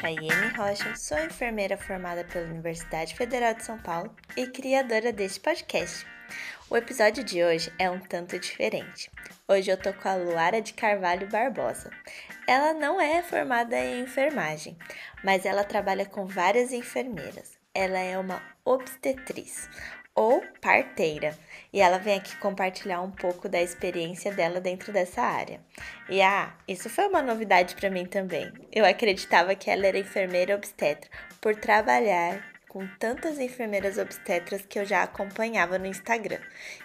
Chayenne Rocha, sou enfermeira formada pela Universidade Federal de São Paulo e criadora deste podcast. O episódio de hoje é um tanto diferente. Hoje eu tô com a Luara de Carvalho Barbosa. Ela não é formada em enfermagem, mas ela trabalha com várias enfermeiras. Ela é uma obstetriz ou parteira e ela vem aqui compartilhar um pouco da experiência dela dentro dessa área. E ah, isso foi uma novidade para mim também. Eu acreditava que ela era enfermeira obstetra por trabalhar com tantas enfermeiras obstetras que eu já acompanhava no Instagram.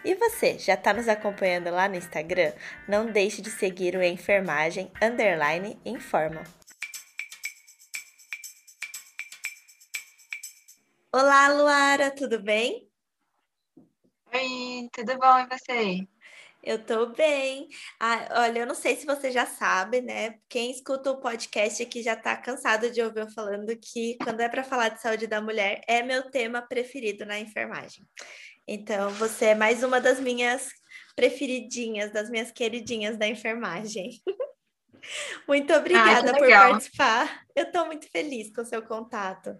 E você, já está nos acompanhando lá no Instagram? Não deixe de seguir o Enfermagem Underline Informa. Olá, Luara, tudo bem? Oi, tudo bom e você? Eu tô bem. Ah, olha, eu não sei se você já sabe, né? Quem escuta o podcast aqui já tá cansado de ouvir eu falando que quando é para falar de saúde da mulher é meu tema preferido na enfermagem. Então, você é mais uma das minhas preferidinhas, das minhas queridinhas da enfermagem. muito obrigada ah, por participar. Eu tô muito feliz com o seu contato.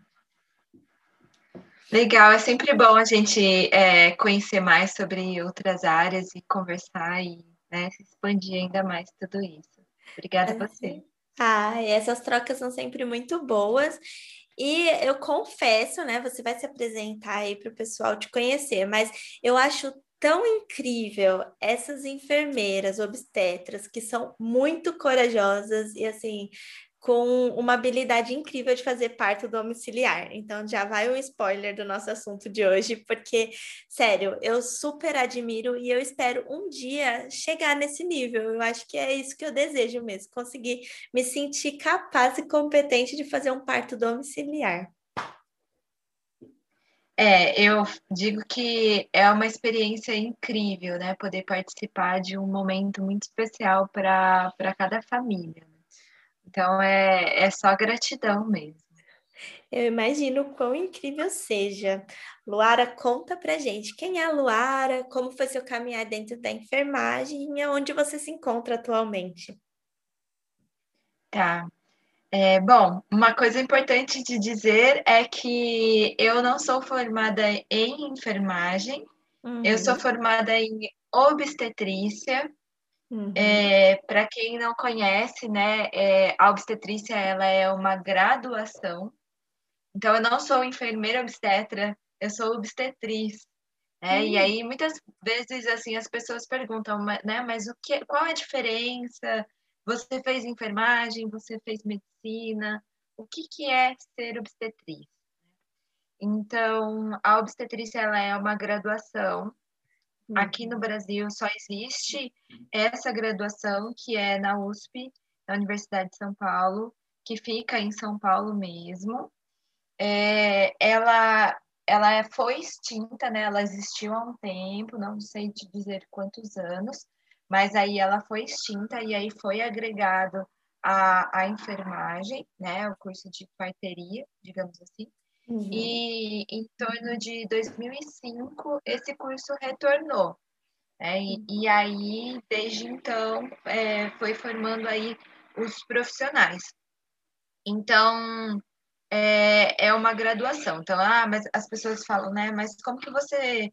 Legal, é sempre bom a gente é, conhecer mais sobre outras áreas e conversar e né, se expandir ainda mais tudo isso. Obrigada a você. Ah, essas trocas são sempre muito boas. E eu confesso, né? Você vai se apresentar aí para o pessoal te conhecer, mas eu acho tão incrível essas enfermeiras obstetras que são muito corajosas e assim com uma habilidade incrível de fazer parto domiciliar. Então já vai o spoiler do nosso assunto de hoje, porque sério, eu super admiro e eu espero um dia chegar nesse nível. Eu acho que é isso que eu desejo mesmo, conseguir me sentir capaz e competente de fazer um parto domiciliar. É, eu digo que é uma experiência incrível, né? Poder participar de um momento muito especial para cada família. Então é, é só gratidão mesmo. Eu imagino quão incrível seja. Luara, conta pra gente quem é a Luara, como foi seu caminhar dentro da enfermagem e onde você se encontra atualmente. Tá. É, bom, uma coisa importante de dizer é que eu não sou formada em enfermagem, uhum. eu sou formada em obstetrícia, Uhum. É, Para quem não conhece, né, é, a obstetrícia ela é uma graduação. Então, eu não sou enfermeira obstetra, eu sou obstetriz. Né? Uhum. E aí, muitas vezes, assim, as pessoas perguntam, né, mas o que, qual é a diferença? Você fez enfermagem, você fez medicina, o que, que é ser obstetriz? Então, a obstetrícia ela é uma graduação Aqui no uhum. Brasil só existe essa graduação que é na USP, na Universidade de São Paulo, que fica em São Paulo mesmo. É, ela ela foi extinta, né? Ela existiu há um tempo, não sei te dizer quantos anos, mas aí ela foi extinta e aí foi agregado a, a enfermagem, né? O curso de parteria, digamos assim. Uhum. E em torno de 2005, esse curso retornou. Né? E, e aí, desde então, é, foi formando aí os profissionais. Então, é, é uma graduação. Então, ah, mas as pessoas falam, né? Mas como que você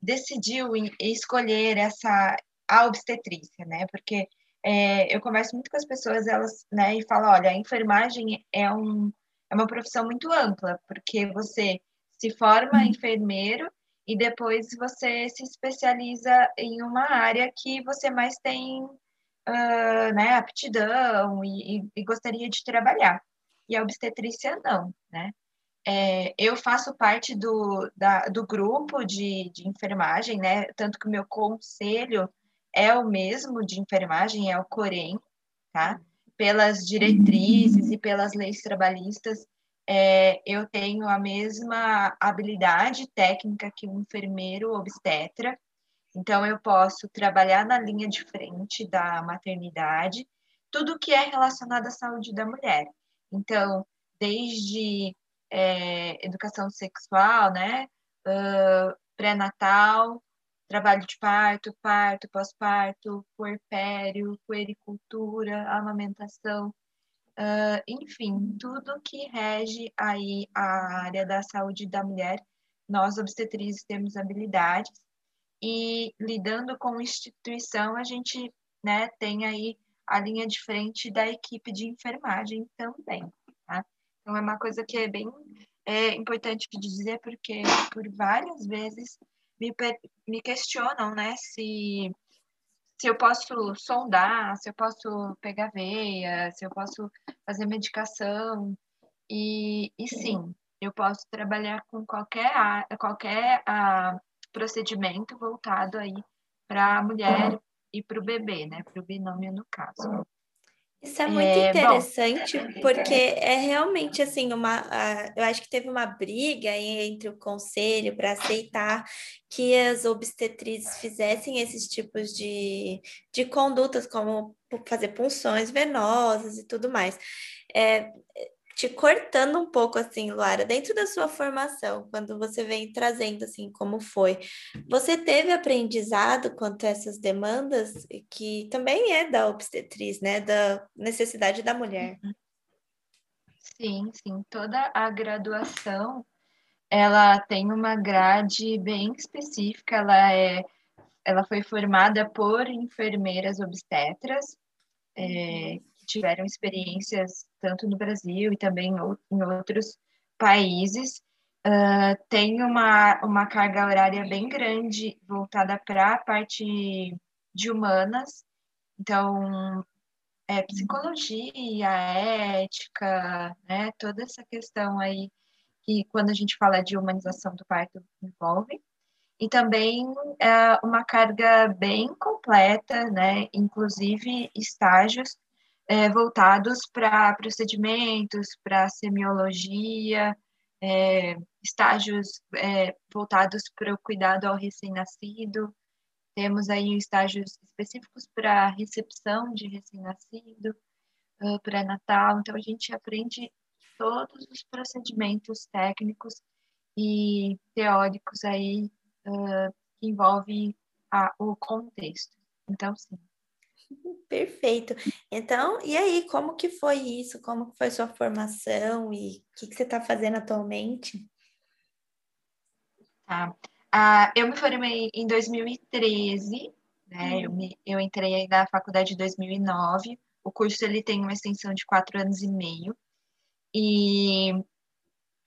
decidiu escolher essa a obstetrícia, né? Porque é, eu converso muito com as pessoas, elas, né, e falam, olha, a enfermagem é um é uma profissão muito ampla, porque você se forma enfermeiro e depois você se especializa em uma área que você mais tem uh, né, aptidão e, e, gostaria de trabalhar. E a obstetrícia não, né? É, eu faço parte do, da, do grupo de, de enfermagem, né? Tanto que o meu conselho é o mesmo de enfermagem, é o COREM, tá? Pelas diretrizes e pelas leis trabalhistas, é, eu tenho a mesma habilidade técnica que um enfermeiro obstetra, então eu posso trabalhar na linha de frente da maternidade, tudo que é relacionado à saúde da mulher. Então, desde é, educação sexual, né, uh, pré-natal, trabalho de parto, parto, pós-parto, puerpério, puericultura, amamentação. uh, enfim, tudo que rege aí a área da saúde da mulher, nós obstetrizes temos habilidades e lidando com instituição, a gente né, tem aí a linha de frente da equipe de enfermagem também, tá? Então, é uma coisa que é bem é, importante dizer, porque por várias vezes me, me questionam, né, se, se eu posso sondar, se eu posso pegar veia, se eu posso fazer medicação, e, e sim, eu posso trabalhar com qualquer, qualquer a, procedimento voltado aí para a mulher e para o bebê, né? Para o binômio no caso. Isso é muito é, interessante, bom, porque é realmente assim uma. Uh, eu acho que teve uma briga entre o conselho para aceitar que as obstetrizes fizessem esses tipos de, de condutas, como fazer punções venosas e tudo mais. É, te cortando um pouco assim, Lara, dentro da sua formação, quando você vem trazendo assim como foi, você teve aprendizado quanto a essas demandas que também é da obstetriz, né, da necessidade da mulher. Sim, sim, toda a graduação ela tem uma grade bem específica, ela é ela foi formada por enfermeiras obstetras, é, tiveram experiências tanto no Brasil e também em outros países. Uh, tem uma, uma carga horária bem grande voltada para a parte de humanas, então é, psicologia, ética, né, toda essa questão aí que quando a gente fala de humanização do parto envolve, e também é, uma carga bem completa, né, inclusive estágios é, voltados para procedimentos, para semiologia, é, estágios é, voltados para o cuidado ao recém-nascido. Temos aí estágios específicos para recepção de recém-nascido, uh, pré-natal. Então, a gente aprende todos os procedimentos técnicos e teóricos aí uh, que envolvem a, o contexto. Então, sim. Perfeito. Então, e aí, como que foi isso? Como que foi sua formação e o que, que você está fazendo atualmente? Tá. Ah, eu me formei em 2013, né? Eu, me, eu entrei na faculdade em 2009. O curso ele tem uma extensão de quatro anos e meio. E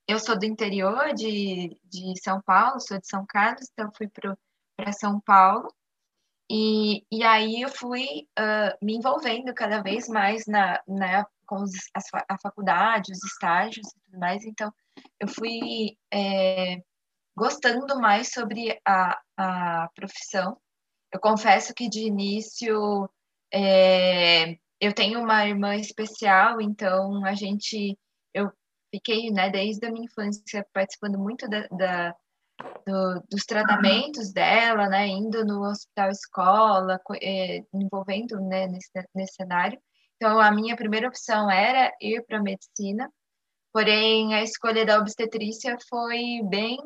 eu sou do interior de, de São Paulo, sou de São Carlos, então fui para São Paulo. E, e aí eu fui uh, me envolvendo cada vez mais na, na, com os, as, a faculdade, os estágios e tudo mais. Então, eu fui é, gostando mais sobre a, a profissão. Eu confesso que de início é, eu tenho uma irmã especial, então a gente, eu fiquei, né, desde a minha infância participando muito da, da do, dos tratamentos dela, né, indo no hospital escola, é, envolvendo né, nesse, nesse cenário. Então, a minha primeira opção era ir para medicina, porém, a escolha da obstetrícia foi bem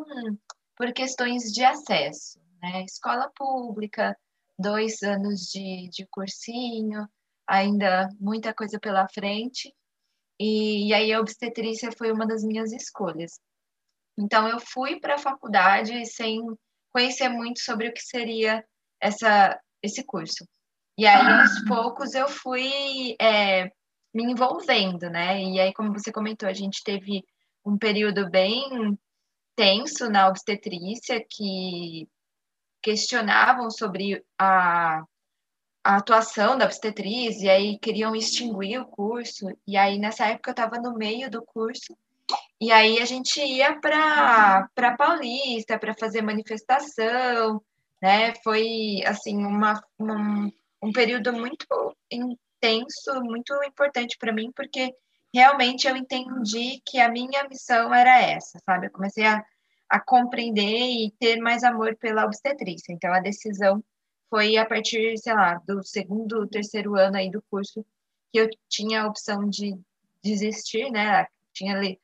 por questões de acesso, né? Escola pública, dois anos de, de cursinho, ainda muita coisa pela frente, e, e aí a obstetrícia foi uma das minhas escolhas. Então, eu fui para a faculdade sem conhecer muito sobre o que seria essa, esse curso. E aí, aos poucos, eu fui é, me envolvendo, né? E aí, como você comentou, a gente teve um período bem tenso na obstetrícia, que questionavam sobre a, a atuação da obstetriz, e aí queriam extinguir o curso. E aí, nessa época, eu estava no meio do curso, e aí a gente ia para Paulista para fazer manifestação, né? Foi assim uma, um, um período muito intenso, muito importante para mim, porque realmente eu entendi que a minha missão era essa, sabe? Eu comecei a, a compreender e ter mais amor pela obstetrícia. Então a decisão foi a partir, sei lá, do segundo, terceiro ano aí do curso que eu tinha a opção de desistir, né? Tinha ali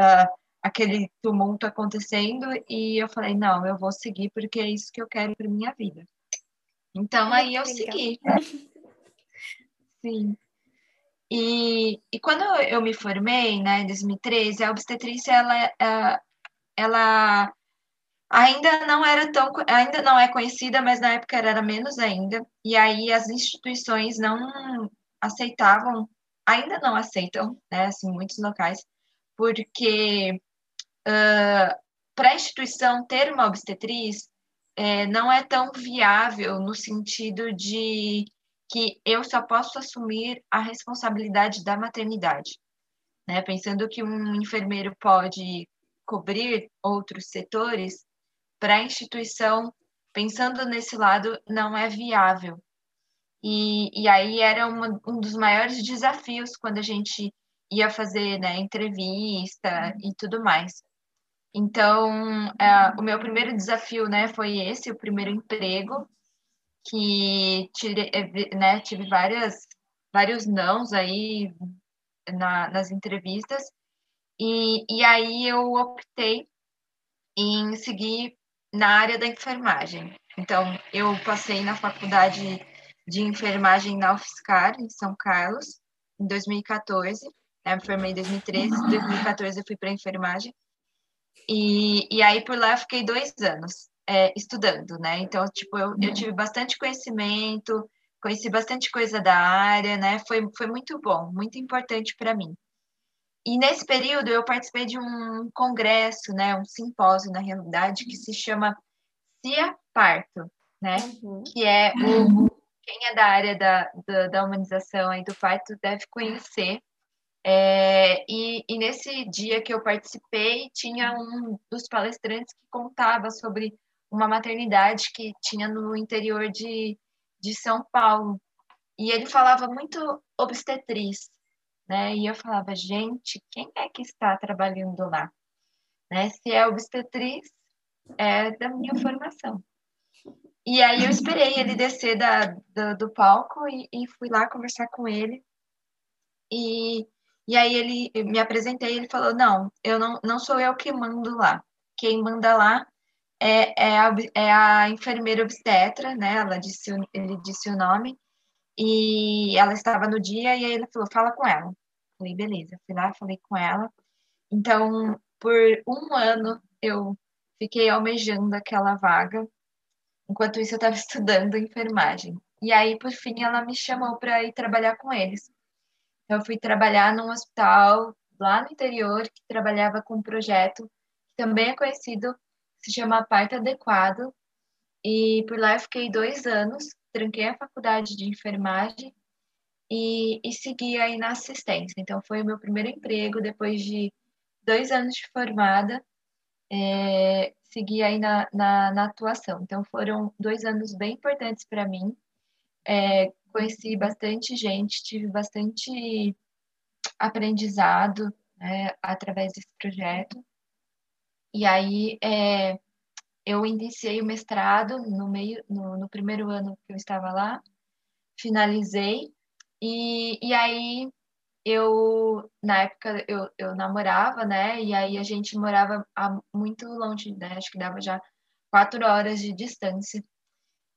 uh, aquele tumulto acontecendo e eu falei, não, eu vou seguir porque é isso que eu quero para minha vida. Então, aí eu segui. Sim. E, e quando eu me formei, né, em 2013, a obstetrícia, ela, é, ela ainda não era tão, ainda não é conhecida, mas na época era menos ainda. E aí as instituições não aceitavam, ainda não aceitam, né, assim, muitos locais, porque uh, para a instituição ter uma obstetriz é, não é tão viável no sentido de que eu só posso assumir a responsabilidade da maternidade. Né? Pensando que um enfermeiro pode cobrir outros setores, para a instituição, pensando nesse lado, não é viável. E, e aí era uma, um dos maiores desafios quando a gente ia fazer né, entrevista e tudo mais. Então, é, o meu primeiro desafio né, foi esse, o primeiro emprego, que tive, é, né, tive várias, vários nãos aí na, nas entrevistas, e, e aí eu optei em seguir na área da enfermagem. Então, eu passei na faculdade de enfermagem na UFSCar, em São Carlos, em 2014. Né? Me formei em 2013, em 2014 eu fui para enfermagem. E, e aí, por lá, eu fiquei dois anos é, estudando, né? Então, tipo, eu, eu tive bastante conhecimento, conheci bastante coisa da área, né? Foi, foi muito bom, muito importante para mim. E nesse período eu participei de um congresso, né, um simpósio na realidade que se chama Cia Parto, né, uhum. que é o quem é da área da, da, da humanização aí do parto deve conhecer. É, e, e, nesse dia que eu participei, tinha um dos palestrantes que contava sobre uma maternidade que tinha no interior de, de São Paulo. E ele falava muito obstetriz, né? E eu falava, gente, quem é que está trabalhando lá? Né? Se é obstetriz, é da minha formação. E aí eu esperei ele descer da, do, do palco e, e, fui lá conversar com ele. E, e aí ele me apresentei, ele falou, não, eu não, não sou eu que mando lá. Quem manda lá é, é, a, é a enfermeira obstetra, né? Ela disse, ele disse o nome. E ela estava no dia e aí ele falou, fala com ela. Falei, beleza. Fui lá, falei com ela. Então, por um ano, eu fiquei almejando aquela vaga. Enquanto isso, eu estava estudando enfermagem. E aí, por fim, ela me chamou para ir trabalhar com eles. Então, eu fui trabalhar num hospital lá no interior que trabalhava com um projeto que também é conhecido, se chama Parto Adequado. E por lá eu fiquei dois anos, tranquei a faculdade de enfermagem e, e segui aí na assistência. Então, foi o meu primeiro emprego depois de dois anos de formada, é, segui aí na, na, na, atuação. Então, foram dois anos bem importantes para mim. É, conheci bastante gente, tive bastante aprendizado né, através desse projeto. E aí, é, eu iniciei o mestrado no meio, no, no primeiro ano que eu estava lá, finalizei e, e aí eu, na época, eu, eu namorava, né? E aí a gente morava a, muito longe, né? Acho que dava já quatro horas de distância.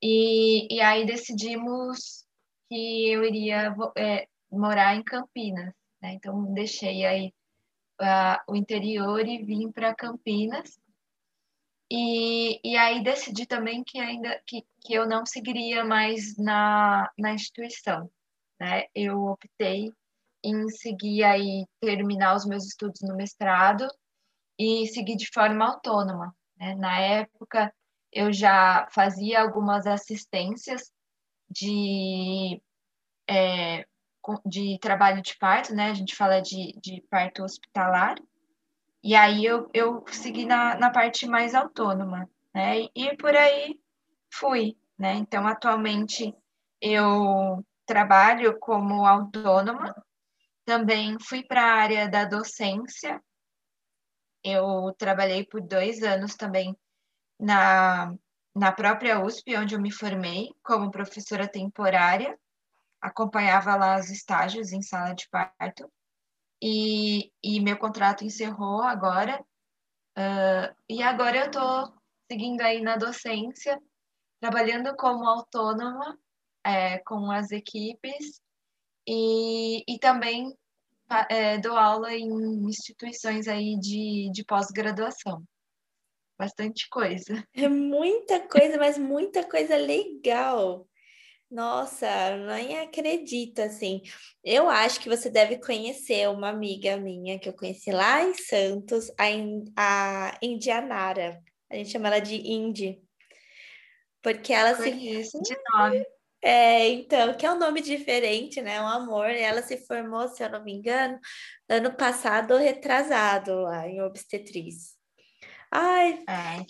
E, e aí decidimos que eu iria é, morar em Campinas, né? Então deixei aí uh, o interior e vim para Campinas. E, e aí decidi também que ainda que, que eu não seguiria mais na, na instituição né, eu optei em seguir aí, terminar os meus estudos no mestrado e seguir de forma autônoma. Né? Na época, eu já fazia algumas assistências de, é, de trabalho de parto, né? A gente fala de, de parto hospitalar. E aí eu, eu segui na, na parte mais autônoma, né? E por aí fui, né? Então, atualmente, eu trabalho como autônoma, também fui para a área da docência. Eu trabalhei por dois anos também na, na própria USP, onde eu me formei como professora temporária. Acompanhava lá os estágios em sala de parto. E, e meu contrato encerrou agora. Uh, e agora eu estou seguindo aí na docência, trabalhando como autônoma é, com as equipes e, e também é, dou aula em instituições aí de, de pós-graduação. Bastante coisa. É muita coisa, mas muita coisa legal. Nossa, nem acredito, assim. Eu acho que você deve conhecer uma amiga minha que eu conheci lá em Santos, a, a Indianara. A gente chama ela de Indy. Porque ela Conheço se. de nome. É, então, que é um nome diferente, né? Um amor. Ela se formou, se eu não me engano, ano passado ou retrasado lá em obstetriz. Ai, Ai,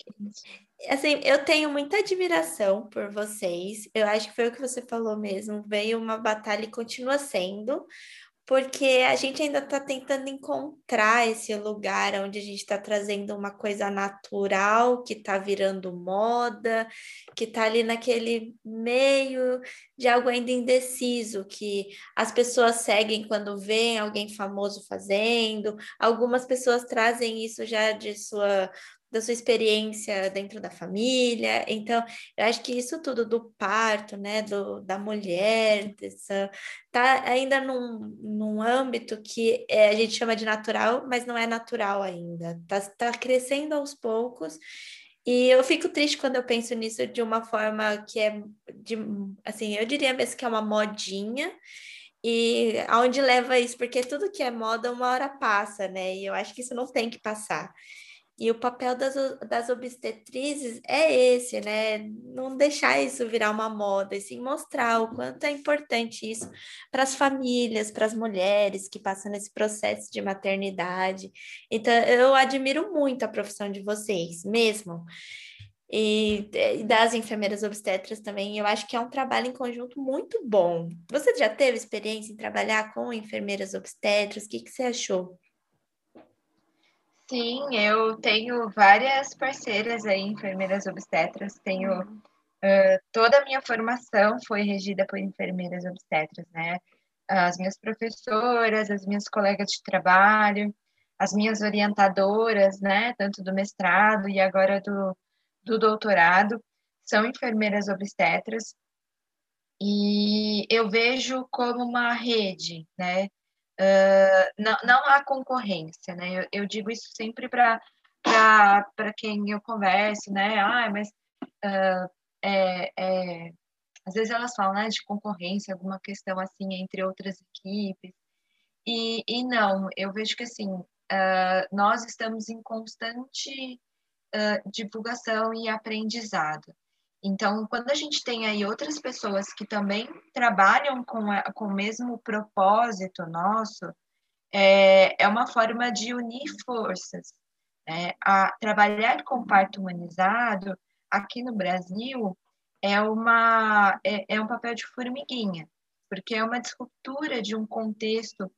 assim, eu tenho muita admiração por vocês. Eu acho que foi o que você falou mesmo. Veio uma batalha e continua sendo, porque a gente ainda está tentando encontrar esse lugar onde a gente está trazendo uma coisa natural que está virando moda, que está ali naquele meio de algo ainda indeciso, que as pessoas seguem quando vêem alguém famoso fazendo, algumas pessoas trazem isso já de sua da sua experiência dentro da família. Então, eu acho que isso tudo do parto, né, do, da mulher, dessa, tá ainda num, num âmbito que é, a gente chama de natural, mas não é natural ainda. Tá, tá crescendo aos poucos. E eu fico triste quando eu penso nisso de uma forma que é de, assim, eu diria mesmo que é uma modinha. E aonde leva isso? Porque tudo que é moda, uma hora passa, né? E eu acho que isso não tem que passar. E o papel das, das obstetrizes é esse, né? Não deixar isso virar uma moda, e sim mostrar o quanto é importante isso para as famílias, para as mulheres que passam nesse processo de maternidade. Então, eu admiro muito a profissão de vocês, mesmo. E, e das enfermeiras obstetras também, eu acho que é um trabalho em conjunto muito bom. Você já teve experiência em trabalhar com enfermeiras obstetras? O que, que você achou? Sim, eu tenho várias parceiras aí, enfermeiras obstetras, tenho uh, toda a minha formação foi regida por enfermeiras obstetras, né? As minhas professoras, as minhas colegas de trabalho, as minhas orientadoras, né? Tanto do mestrado e agora do, do doutorado, são enfermeiras obstetras. E eu vejo como uma rede, né? Uh, não, não há concorrência, né? Eu, eu digo isso sempre para quem eu converso, né? Ah, mas uh, é, é, às vezes elas falam né, de concorrência, alguma questão assim entre outras equipes. E, e não, eu vejo que assim, uh, nós estamos em constante divulgação e aprendizado. Então, quando a gente tem aí outras pessoas que também trabalham com, a, com o mesmo propósito nosso, é, é uma forma de unir forças. Né? A, trabalhar com parto humanizado aqui no Brasil é, uma, é, é um papel de formiguinha, porque é uma disruptura de um contexto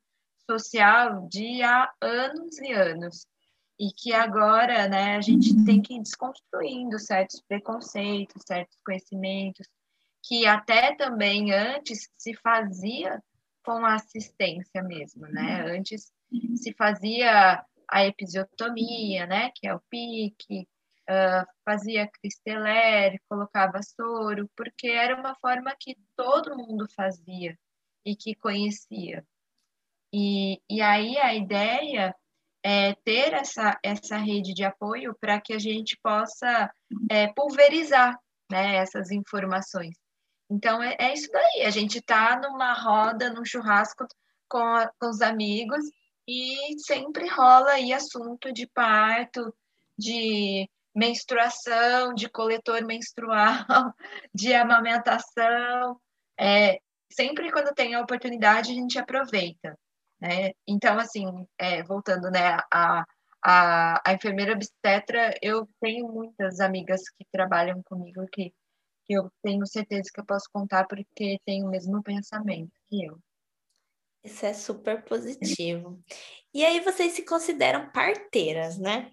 social de há anos e anos e que agora né, a gente tem que ir desconstruindo certos preconceitos, certos conhecimentos, que até também antes se fazia com a assistência mesmo, né? Antes se fazia a episiotomia, né? Que é o pique, uh, fazia cristeler, colocava soro, porque era uma forma que todo mundo fazia e que conhecia. E, e aí a ideia é, ter essa, essa rede de apoio para que a gente possa é, pulverizar né, essas informações. Então, é, é isso daí, a gente está numa roda, num churrasco com, a, com os amigos e sempre rola aí assunto de parto, de menstruação, de coletor menstrual, de amamentação. É, sempre quando tem a oportunidade, a gente aproveita. Né? Então, assim, é, voltando né, a, a, a enfermeira obstetra, eu tenho muitas amigas que trabalham comigo que, que eu tenho certeza que eu posso contar porque tem o mesmo pensamento que eu. Isso é super positivo. E aí vocês se consideram parteiras, né?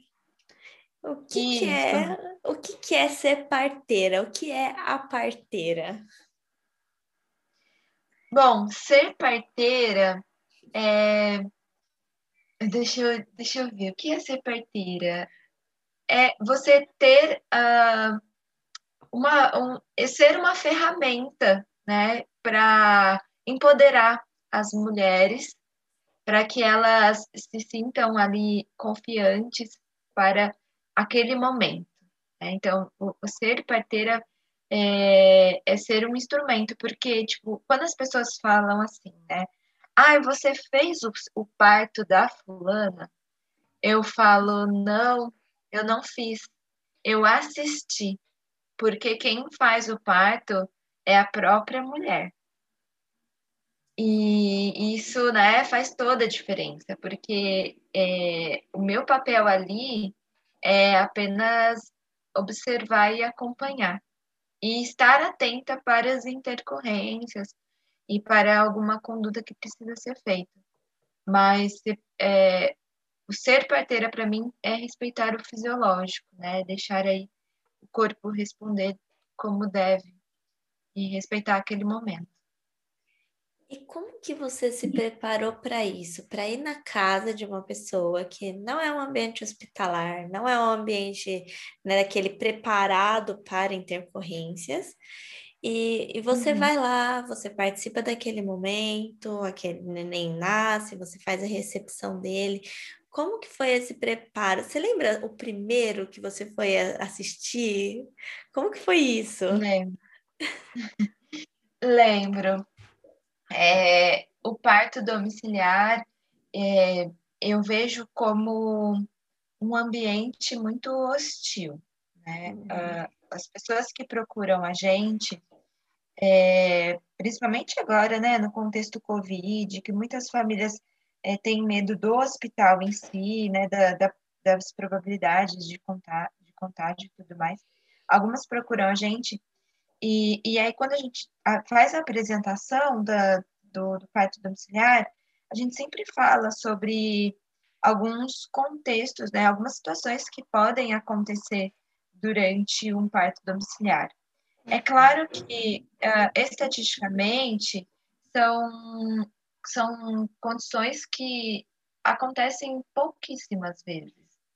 O que, que é o que, que é ser parteira? O que é a parteira? Bom, ser parteira é... Deixa, eu, deixa eu ver, o que é ser parteira? É você ter uh, uma, um, é ser uma ferramenta né, para empoderar as mulheres para que elas se sintam ali confiantes para aquele momento. Né? Então, o, o, ser parteira é, é, ser um instrumento, porque, tipo, quando as pessoas falam assim, né? Ah, você fez o, o parto da fulana? Eu falo, não, eu não fiz. Eu assisti, porque quem faz o parto é a própria mulher. E isso, né, faz toda a diferença, porque é, o meu papel ali é apenas observar e acompanhar e estar atenta para as intercorrências e para alguma conduta que precisa ser feita. Mas é, o ser parteira para mim é respeitar o fisiológico, né? Deixar aí o corpo responder como deve e respeitar aquele momento. E como que você se preparou para isso? Para ir na casa de uma pessoa que não é um ambiente hospitalar, não é um ambiente né, daquele preparado para intercorrências, e, e você uhum. vai lá, você participa daquele momento, aquele neném nasce, você faz a recepção dele. Como que foi esse preparo? Você lembra o primeiro que você foi assistir? Como que foi isso? Lembro. Lembro. É, o parto domiciliar é, eu vejo como um ambiente muito hostil. Né? Uhum. Uh, as pessoas que procuram a gente, é, principalmente agora, né, no contexto Covid, que muitas famílias é, têm medo do hospital em si, né, da, da, das probabilidades de contágio, de contágio e tudo mais. Algumas procuram a gente e, e aí, quando a gente faz a apresentação da, do, do parto domiciliar, a gente sempre fala sobre alguns contextos, né, algumas situações que podem acontecer durante um parto domiciliar. É claro que, uh, estatisticamente, são, são condições que acontecem pouquíssimas vezes,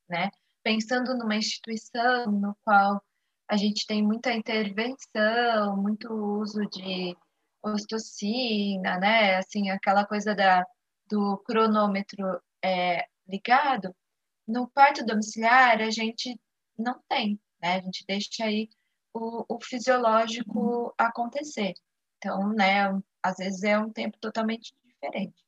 né? Pensando numa instituição no qual a gente tem muita intervenção, muito uso de ostocina, né? Assim, aquela coisa da, do cronômetro é, ligado. No parto domiciliar, a gente não tem, né? A gente deixa aí o, o fisiológico acontecer. Então, né? Às vezes é um tempo totalmente diferente.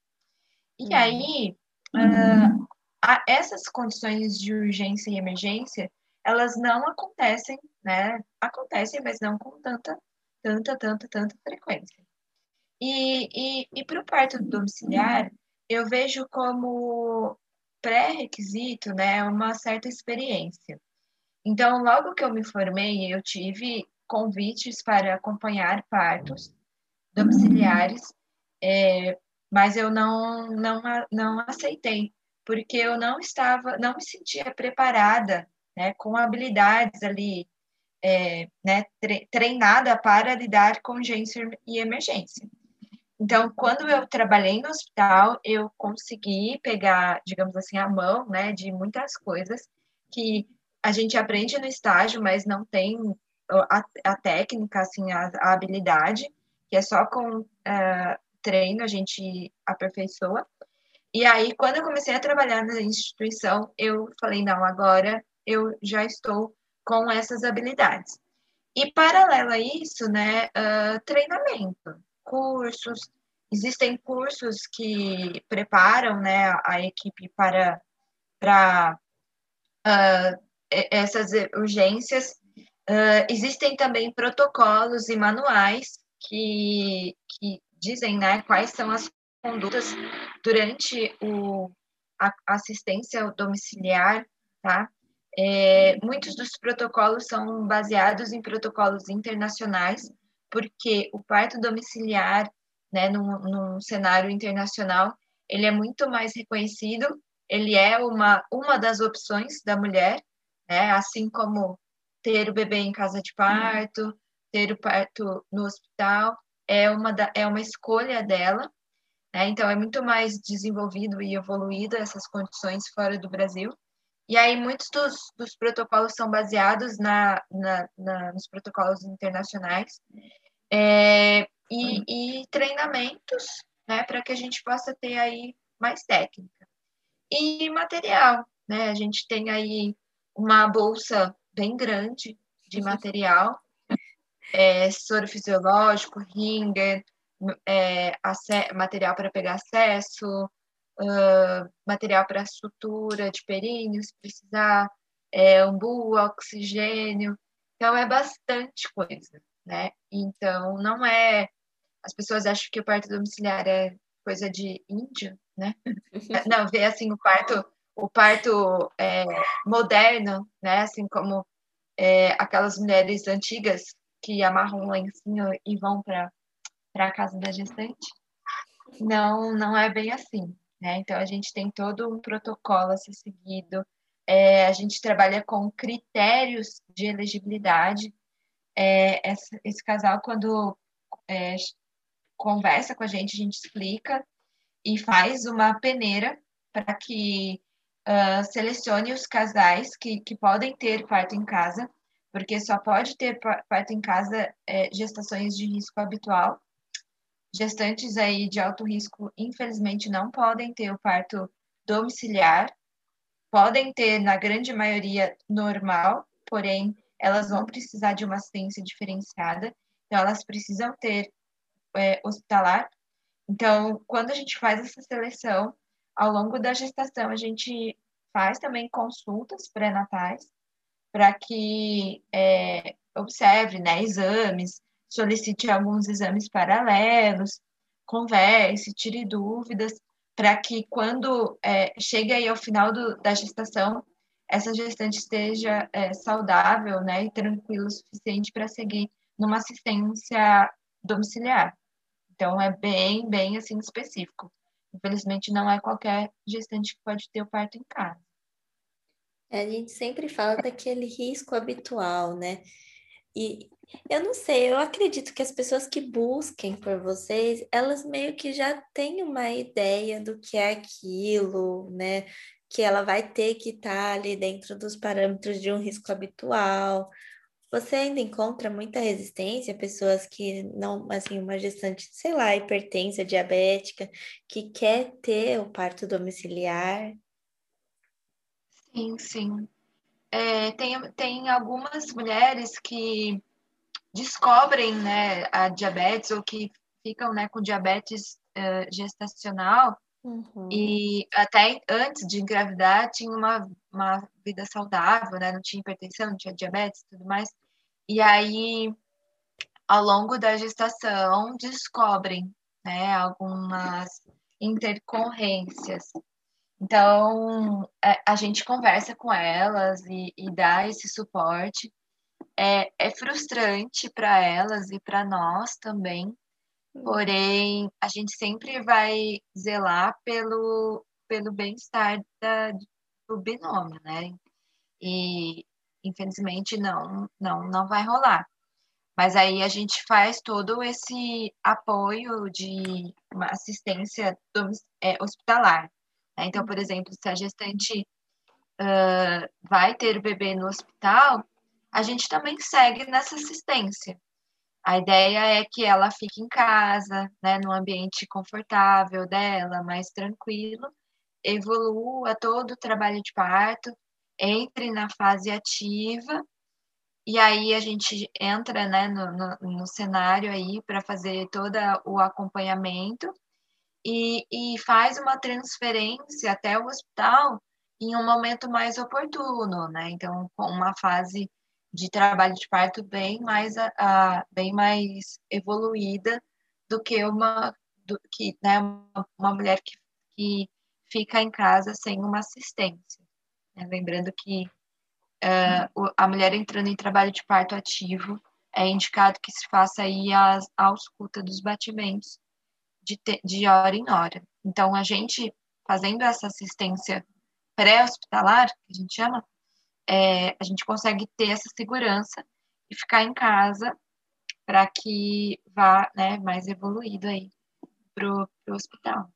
E uhum. aí, uh, a, essas condições de urgência e emergência, elas não acontecem né? Acontecem, mas não com tanta, tanta, tanta, tanta frequência. E, e, e para o parto domiciliar, eu vejo como pré-requisito, né, uma certa experiência. Então, logo que eu me formei, eu tive convites para acompanhar partos domiciliares, é, mas eu não, não, não aceitei, porque eu não estava, não me sentia preparada, né, com habilidades ali é, né, treinada para lidar com urgência e emergência. Então, quando eu trabalhei no hospital, eu consegui pegar, digamos assim, a mão, né, de muitas coisas que a gente aprende no estágio, mas não tem a, a técnica, assim, a, a, habilidade, que é só com uh, treino a gente aperfeiçoa. E aí, quando eu comecei a trabalhar na instituição, eu falei, não, agora eu já estou com essas habilidades. E paralelo a isso, né, uh, treinamento, cursos, existem cursos que preparam, né, a equipe para, para uh, essas urgências. Uh, existem também protocolos e manuais que, que dizem, né, quais são as condutas durante o, a assistência domiciliar, tá? É, muitos dos protocolos são baseados em protocolos internacionais, porque o parto domiciliar, né, num, num cenário internacional, ele é muito mais reconhecido, ele é uma, uma das opções da mulher, né, assim como ter o bebê em casa de parto, ter o parto no hospital, é uma, da, é uma escolha dela, né, então é muito mais desenvolvido e evoluído essas condições fora do Brasil. E aí muitos dos, dos protocolos são baseados na, na, na nos protocolos internacionais é, e, e, treinamentos, né, para que a gente possa ter aí mais técnica. E material, né? A gente tem aí uma bolsa bem grande de material, é, soro fisiológico, ringer, é, material para pegar acesso, uh, material para sutura de períneo, se precisar, é, umbu, oxigênio. Então, é bastante coisa, né? Então, não é... As pessoas acham que o parto domiciliar é coisa de índio, né? Não, ver assim o parto, o parto é, moderno, né? Assim como é, aquelas mulheres antigas que amarram um lencinho e vão para para a casa da gestante. Não, não é bem assim, né? Então a gente tem todo um protocolo a ser seguido. É, a gente trabalha com critérios de elegibilidade. É, esse, casal, quando é, conversa com a gente, a gente explica e faz uma peneira para que uh, selecione os casais que, que podem ter parto em casa, porque só pode ter parto em casa é, gestações de risco habitual. Gestantes aí de alto risco, infelizmente, não podem ter o parto domiciliar, podem ter, na grande maioria, normal, porém, elas vão precisar de uma assistência diferenciada, então, elas precisam ter é, hospitalar. Então, quando a gente faz essa seleção, ao longo da gestação, a gente faz também consultas pré-natais para que é, observe né, exames, solicite alguns exames paralelos, converse, tire dúvidas, para que quando é, chegue aí ao final do, da gestação, essa gestante esteja é, saudável né, e tranquila o suficiente para seguir numa assistência domiciliar. Então, é bem, bem assim específico. Infelizmente, não é qualquer gestante que pode ter o parto em casa. A gente sempre fala daquele risco habitual, né? E eu não sei, eu acredito que as pessoas que busquem por vocês, elas meio que já têm uma ideia do que é aquilo, né? Que ela vai ter que estar tá ali dentro dos parâmetros de um risco habitual. Você ainda encontra muita resistência, pessoas que não, assim, uma gestante, sei lá, hipertensa, diabética, que quer ter o parto domiciliar? Sim, sim. É, tem, tem algumas mulheres que descobrem né, a diabetes ou que ficam né, com diabetes uh, gestacional uhum. e até antes de engravidar tinha uma, uma vida saudável, né? Não tinha hipertensão, não tinha diabetes tudo mais. E aí, ao longo da gestação, descobrem né, algumas intercorrências. Então, é, a gente conversa com elas e, e dá esse suporte. É, é frustrante para elas e para nós também, porém, a gente sempre vai zelar pelo, pelo bem-estar do binômio, né? E, infelizmente, não, não, não vai rolar. Mas aí a gente faz todo esse apoio de uma assistência é, hospitalar. Né? Então, por exemplo, se a gestante uh, vai ter o bebê no hospital, a gente também segue nessa assistência. A ideia é que ela fique em casa, né, no ambiente confortável dela, mais tranquilo, evolua todo o trabalho de parto, entre na fase ativa e aí a gente entra né, no, no, no cenário aí para fazer todo o acompanhamento e, e faz uma transferência até o hospital em um momento mais oportuno, né? Então, com uma fase de trabalho de parto bem mais, a, bem mais evoluída do que uma, do, que, né, uma mulher que, que fica em casa sem uma assistência. Né? Lembrando que uh, a mulher entrando em trabalho de parto ativo é indicado que se faça aí a, a ausculta dos batimentos de, te, de hora em hora. Então, a gente fazendo essa assistência pré-hospitalar, que a gente chama, é, a gente consegue ter essa segurança e ficar em casa para que vá né, mais evoluído aí para o hospital.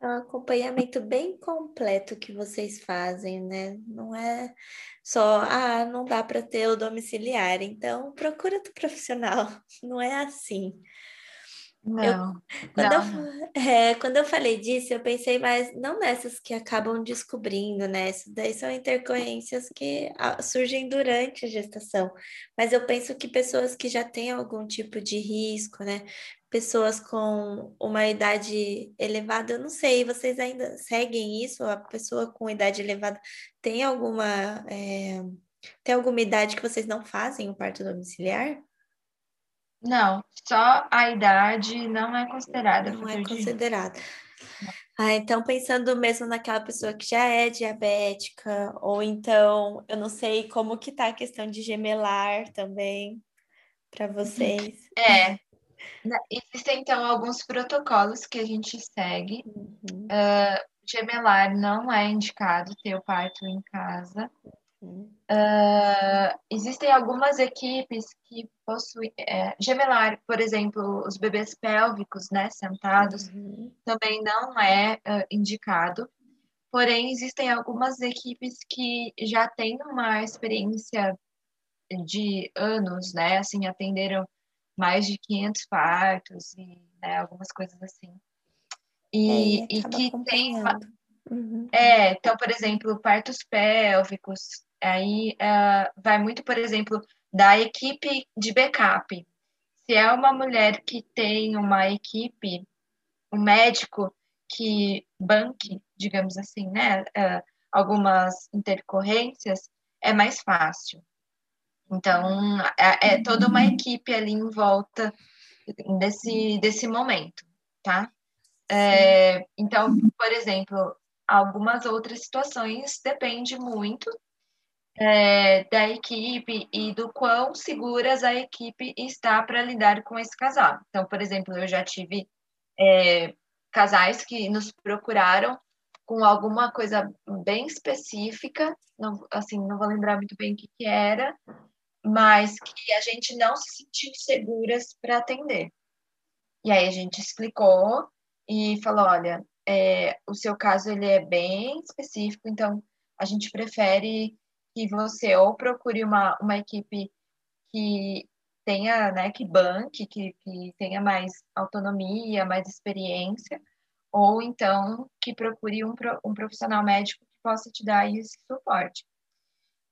É um acompanhamento bem completo que vocês fazem, né? Não é só, ah, não dá para ter o domiciliar, então procura do profissional. Não é assim. Não. Eu, quando, não. Eu, é, quando eu falei disso, eu pensei mais não nessas que acabam descobrindo, né? Isso daí são intercorrências que surgem durante a gestação. Mas eu penso que pessoas que já têm algum tipo de risco, né? Pessoas com uma idade elevada, eu não sei, vocês ainda seguem isso? A pessoa com idade elevada tem alguma. É, tem alguma idade que vocês não fazem o parto domiciliar? Não, só a idade não é considerada. Não é considerada. Ah, então pensando mesmo naquela pessoa que já é diabética, ou então, eu não sei como que tá a questão de gemelar também para vocês. É. Existem então alguns protocolos que a gente segue. Uhum. Uh, gemelar não é indicado ter o parto em casa. Uh, existem algumas equipes que possuem é, gemelar, por exemplo, os bebês pélvicos, né, sentados, uhum. também não é uh, indicado. Porém, existem algumas equipes que já têm uma experiência de anos, né, assim, atenderam mais de 500 partos e né, algumas coisas assim. E, é, e que tem uhum. É, então, por exemplo, partos pélvicos, Aí uh, vai muito, por exemplo, da equipe de backup. Se é uma mulher que tem uma equipe, um médico que banque, digamos assim, né, uh, algumas intercorrências, é mais fácil. Então, é, é, toda uma equipe ali em volta desse, desse momento, tá? É, então, por exemplo, algumas outras situações depende muito é, da equipe e do quão seguras a equipe está para lidar com esse casal. Então, por exemplo, eu já tive é, casais que nos procuraram com alguma coisa bem específica, não, assim, não vou lembrar muito bem o que, que era, mas que a gente não se sentiu seguras para atender. E aí a gente explicou e falou, olha, é, o seu caso ele é bem específico, então a gente prefere que você ou procure uma, uma equipe que tenha, né, que banque, que, que tenha mais autonomia, mais experiência, ou então que procure um, um profissional médico que possa te dar esse suporte.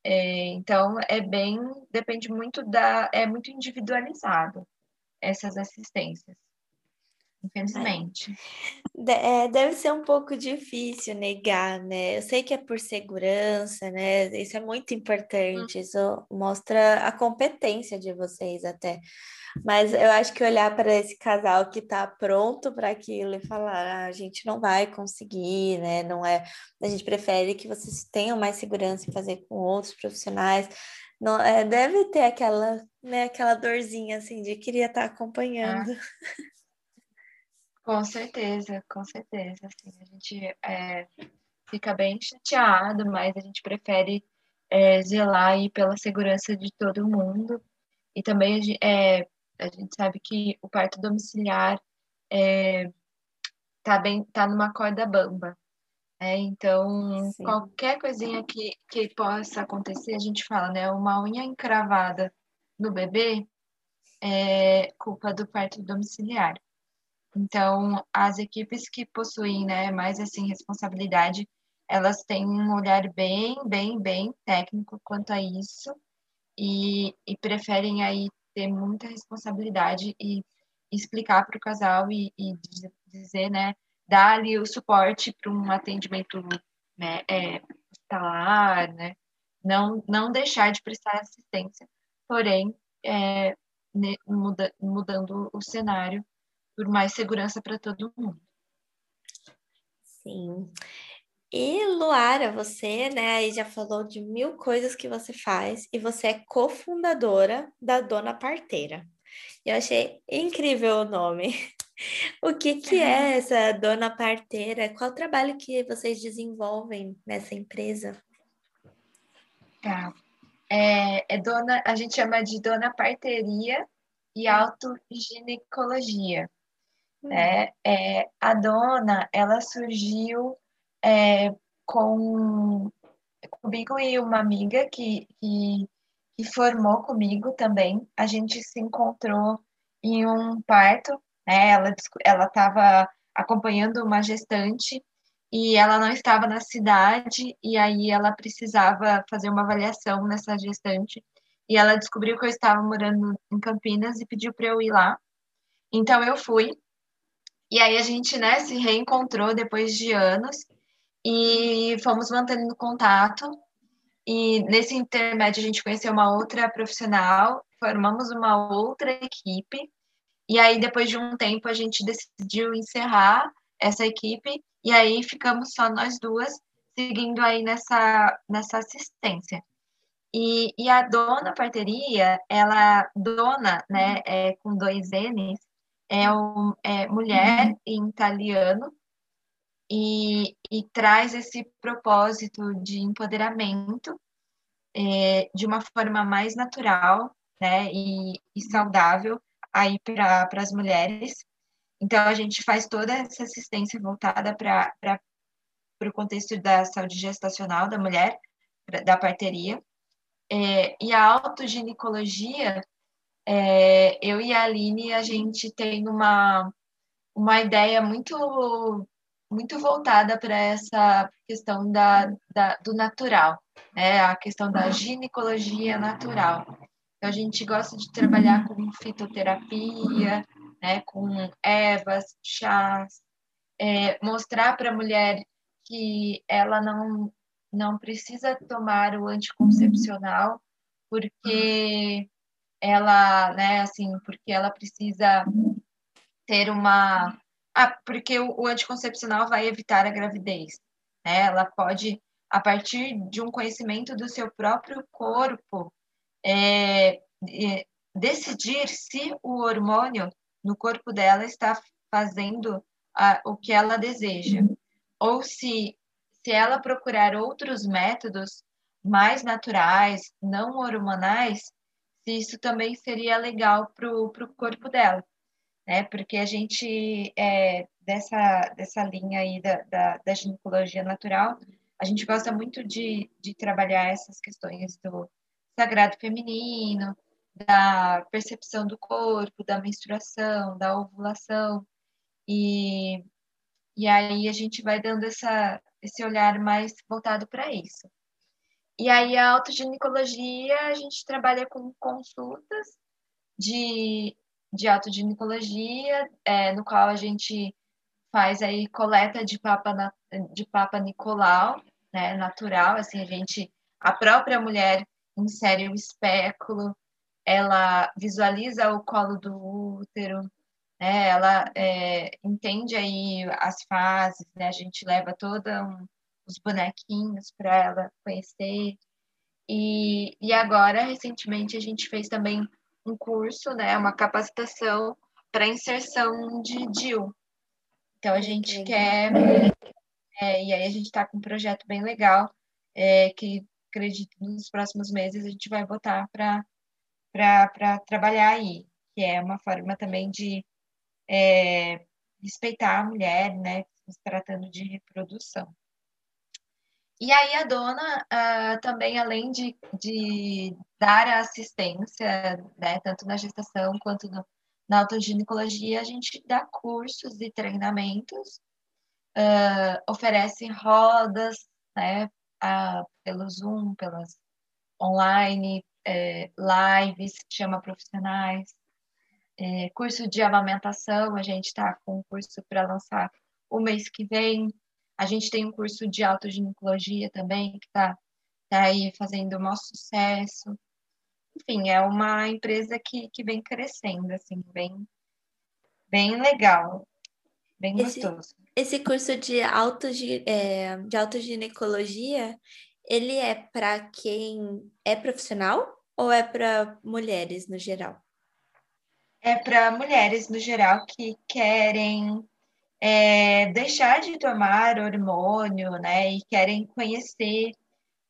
É, então, é bem, depende muito da, é muito individualizado essas assistências infelizmente. É, deve ser um pouco difícil negar, né? Eu sei que é por segurança, né? Isso é muito importante, isso mostra a competência de vocês até. Mas eu acho que olhar para esse casal que está pronto para aquilo e falar, ah, a gente não vai conseguir, né? Não é, a gente prefere que vocês tenham mais segurança em fazer com outros profissionais. Não, é, deve ter aquela, né, aquela dorzinha assim de queria estar tá acompanhando. Ah. Com certeza, com certeza. Assim, a gente é, fica bem chateado, mas a gente prefere é, zelar aí pela segurança de todo mundo. E também é, a gente sabe que o parto domiciliar é, tá bem, tá numa corda bamba. É, então, Sim. qualquer coisinha que, que possa acontecer, a gente fala, né? Uma unha encravada no bebê é culpa do parto domiciliar. Então, as equipes que possuem, né, mais assim responsabilidade, elas têm um olhar bem, bem, bem técnico quanto a isso e, e preferem aí ter muita responsabilidade e explicar para o casal e, e, dizer, né, dar ali o suporte para um atendimento né, é, hospitalar, né, não, não deixar de prestar assistência, porém, é, muda, mudando o cenário por mais segurança para todo mundo. Sim. E Luara, você, né, aí já falou de mil coisas que você faz e você é cofundadora da Dona Parteira. Eu achei incrível o nome. O que que é essa Dona Parteira? Qual o trabalho que vocês desenvolvem nessa empresa? Tá. É, é dona, a gente chama de Dona Parteria e Autoginecologia. Né? É, a dona, ela surgiu é, com comigo e uma amiga que, que, que formou comigo também. A gente se encontrou em um parto né? Ela estava acompanhando uma gestante e ela não estava na cidade e aí ela precisava fazer uma avaliação nessa gestante e ela descobriu que eu estava morando em Campinas e pediu para eu ir lá. Então eu fui. E aí a gente, né, se reencontrou depois de anos e fomos mantendo contato. E nesse intermédio a gente conheceu uma outra profissional, formamos uma outra equipe. E aí depois de um tempo a gente decidiu encerrar essa equipe e aí ficamos só nós duas seguindo aí nessa nessa assistência. E, e a dona parteria, ela, dona, né, é, com dois N's, é, um, é mulher uhum. em italiano e, e traz esse propósito de empoderamento é, de uma forma mais natural, né, e, e saudável aí para as mulheres. Então, a gente faz toda essa assistência voltada para o contexto da saúde gestacional da mulher, da parteria. É, e a autoginecologia, é, eu e a Aline, a gente tem uma, uma ideia muito, muito voltada para essa questão da, da, do natural, né? a questão da ginecologia natural. Então, a gente gosta de trabalhar com fitoterapia, né? com ervas, chás, é, mostrar para a mulher que ela não não precisa tomar o anticoncepcional porque ela, né, assim, porque ela precisa ter uma ah, porque o, o anticoncepcional vai evitar a gravidez, né? Ela pode a partir de um conhecimento do seu próprio corpo é, é, decidir se o hormônio no corpo dela está fazendo a, o que ela deseja ou se se ela procurar outros métodos mais naturais, não hormonais, se isso também seria legal para o corpo dela, né? Porque a gente, é, dessa, dessa linha aí da, da, da, ginecologia natural, a gente gosta muito de, de trabalhar essas questões do sagrado feminino, da percepção do corpo, da menstruação, da ovulação, e, e aí a gente vai dando essa, esse olhar mais voltado para isso. E aí a autoginecologia, a gente trabalha com consultas de, de autoginecologia, é, no qual a gente faz aí coleta de papa, de papa Nicolau, né, natural, assim, a gente, a própria mulher insere o espéculo, ela visualiza o colo do útero, né? Ela é, entende aí as fases, né? A gente leva todos um, os bonequinhos para ela conhecer. E, e agora, recentemente, a gente fez também um curso, né? Uma capacitação para inserção de DIL. Então, a gente quer... É, e aí a gente está com um projeto bem legal, é, que acredito nos próximos meses a gente vai botar para trabalhar aí, que é uma forma também de é, respeitar a mulher, né, se tratando de reprodução. E aí a dona uh, também, além de, de dar a assistência, né, tanto na gestação quanto no, na autoginecologia, a gente dá cursos e treinamentos, uh, oferece rodas, né, uh, pelo Zoom, pelas online, eh, lives, chama profissionais, é, curso de amamentação, a gente está com um curso para lançar o mês que vem. A gente tem um curso de autoginecologia também, que está tá aí fazendo o maior sucesso. Enfim, é uma empresa que, que vem crescendo, assim, bem, bem legal, bem esse, gostoso. Esse curso de, auto, é, de autoginecologia, ele é para quem é profissional ou é para mulheres no geral? é para mulheres no geral que querem é, deixar de tomar hormônio, né, e querem conhecer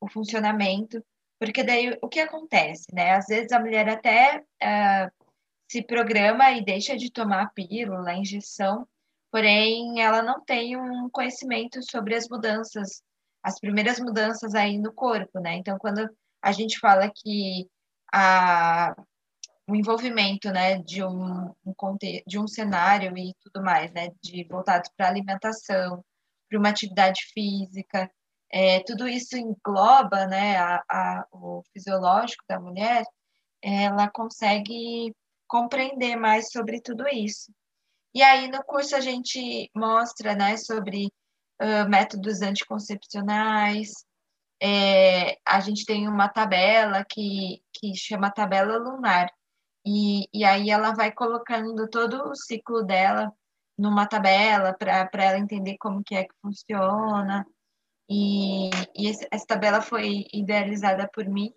o funcionamento, porque daí o que acontece, né? Às vezes a mulher até uh, se programa e deixa de tomar a pílula, a injeção, porém ela não tem um conhecimento sobre as mudanças, as primeiras mudanças aí no corpo, né? Então, quando a gente fala que a o envolvimento, né, de um, um de um cenário e tudo mais, né, de voltados para alimentação, para uma atividade física, é, tudo isso engloba, né, a, a, o fisiológico da mulher, ela consegue compreender mais sobre tudo isso. E aí no curso a gente mostra, né, sobre uh, métodos anticoncepcionais, é, a gente tem uma tabela que, que chama tabela lunar, e, e aí ela vai colocando todo o ciclo dela numa tabela para ela entender como que é que funciona. E, e essa tabela foi idealizada por mim.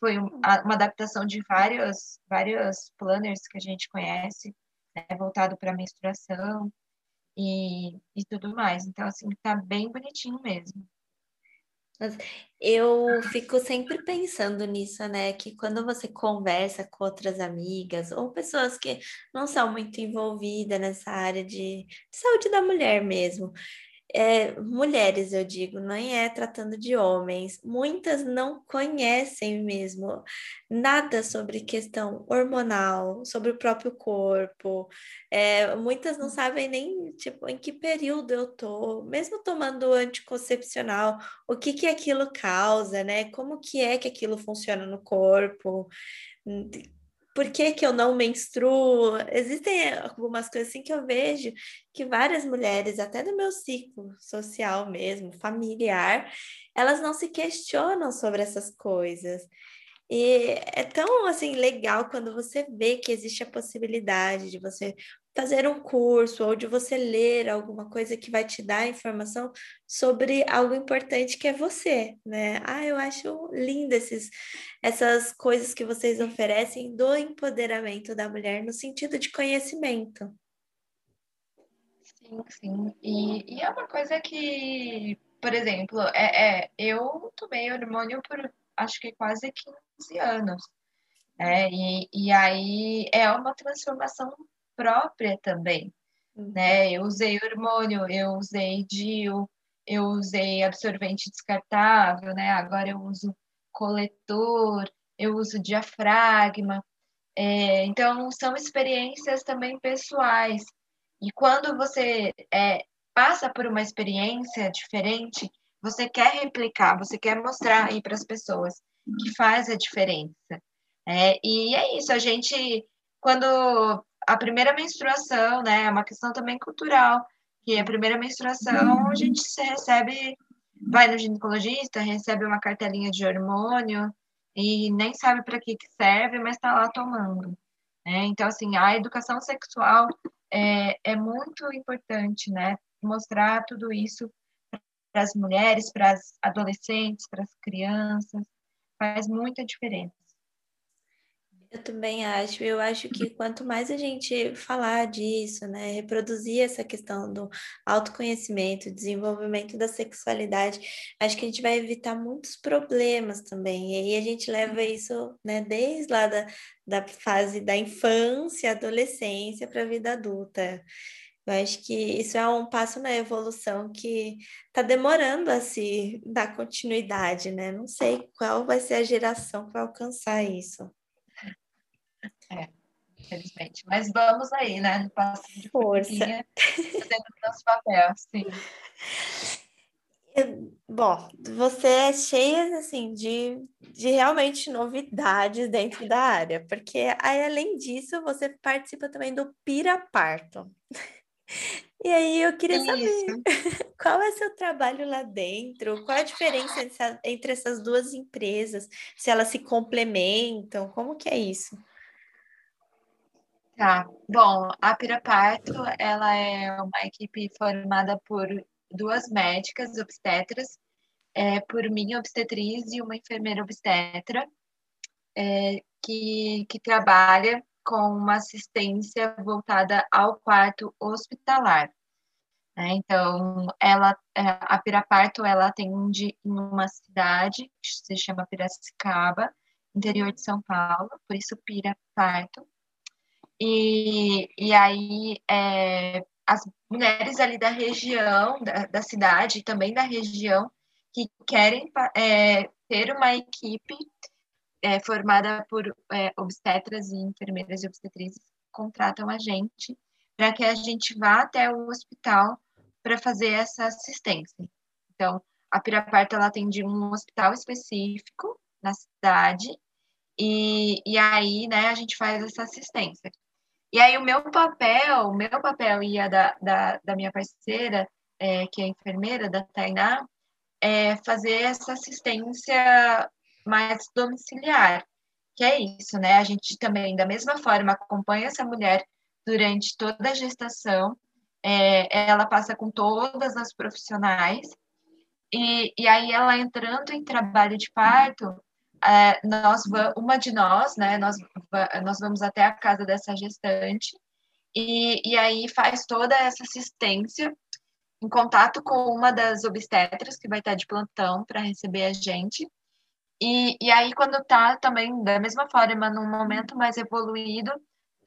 Foi uma adaptação de vários, vários planners que a gente conhece, né, voltado para menstruação e, e tudo mais. Então, assim, tá bem bonitinho mesmo. Eu fico sempre pensando nisso, né? Que quando você conversa com outras amigas ou pessoas que não são muito envolvidas nessa área de, de saúde da mulher mesmo, é, mulheres, eu digo, nem é tratando de homens, muitas não conhecem mesmo nada sobre questão hormonal, sobre o próprio corpo, é, muitas não sabem nem, tipo, em que período eu tô, mesmo tomando anticoncepcional, o que que aquilo causa, né? Como que é que aquilo funciona no corpo, por que, que eu não menstruo? Existem algumas coisas assim que eu vejo que várias mulheres, até do meu ciclo social mesmo, familiar, elas não se questionam sobre essas coisas. E é tão assim legal quando você vê que existe a possibilidade de você fazer um curso ou de você ler alguma coisa que vai te dar informação sobre algo importante que é você, né? Ah, eu acho lindo esses, essas coisas que vocês oferecem do empoderamento da mulher no sentido de conhecimento. Sim, sim. E, e é uma coisa que, por exemplo, é, é, eu tomei hormônio por acho que quase 15 anos. É, e, e aí é uma transformação própria também, uhum. né? Eu usei hormônio, eu usei DIU, eu usei absorvente descartável, né? Agora eu uso coletor, eu uso diafragma. É, então, são experiências também pessoais. E quando você é, passa por uma experiência diferente, você quer replicar, você quer mostrar aí para as pessoas que faz a diferença. É, e é isso, a gente, quando a primeira menstruação, né, é uma questão também cultural, que a primeira menstruação a gente recebe, vai no ginecologista, recebe uma cartelinha de hormônio e nem sabe para que, que serve, mas está lá tomando. Né? Então, assim, a educação sexual é, é muito importante, né? Mostrar tudo isso para as mulheres, para as adolescentes, para as crianças, faz muita diferença. Eu também acho. Eu acho que quanto mais a gente falar disso, né, reproduzir essa questão do autoconhecimento, desenvolvimento da sexualidade, acho que a gente vai evitar muitos problemas também. E aí a gente leva isso, né, desde lá da, da fase da infância, adolescência para a vida adulta. Eu acho que isso é um passo na evolução que está demorando a se dar continuidade, né? Não sei qual vai ser a geração que vai alcançar isso. É, infelizmente. Mas vamos aí, né? No passo de força. Fazendo o nosso papel, sim. Bom, você é cheia assim de, de realmente novidades dentro da área, porque aí, além disso, você participa também do Piraparto. E aí eu queria saber qual é seu trabalho lá dentro, qual a diferença entre essas duas empresas, se elas se complementam, como que é isso? Tá, bom, a Piraparto, ela é uma equipe formada por duas médicas obstetras, é, por mim, obstetriz, e uma enfermeira obstetra, é, que, que trabalha com uma assistência voltada ao quarto hospitalar. Né? Então, ela, é, a Piraparto, ela atende em uma cidade que se chama Piracicaba, interior de São Paulo, por isso Piraparto. E, e aí, é, as mulheres ali da região, da, da cidade também da região, que querem é, ter uma equipe é formada por é, obstetras e enfermeiras e obstetrizes contratam a gente para que a gente vá até o hospital para fazer essa assistência. Então, a Piraparto ela atende um hospital específico na cidade e, e aí, né, a gente faz essa assistência. E aí o meu papel, o meu papel e a da, da, da minha parceira, é, que é enfermeira, da Tainá, é fazer essa assistência mais domiciliar, que é isso, né? A gente também, da mesma forma, acompanha essa mulher durante toda a gestação, é, ela passa com todas as profissionais, e, e aí ela entrando em trabalho de parto, é, nós uma de nós, né, nós, nós vamos até a casa dessa gestante, e, e aí faz toda essa assistência em contato com uma das obstetras que vai estar de plantão para receber a gente. E, e aí, quando está também da mesma forma, num momento mais evoluído,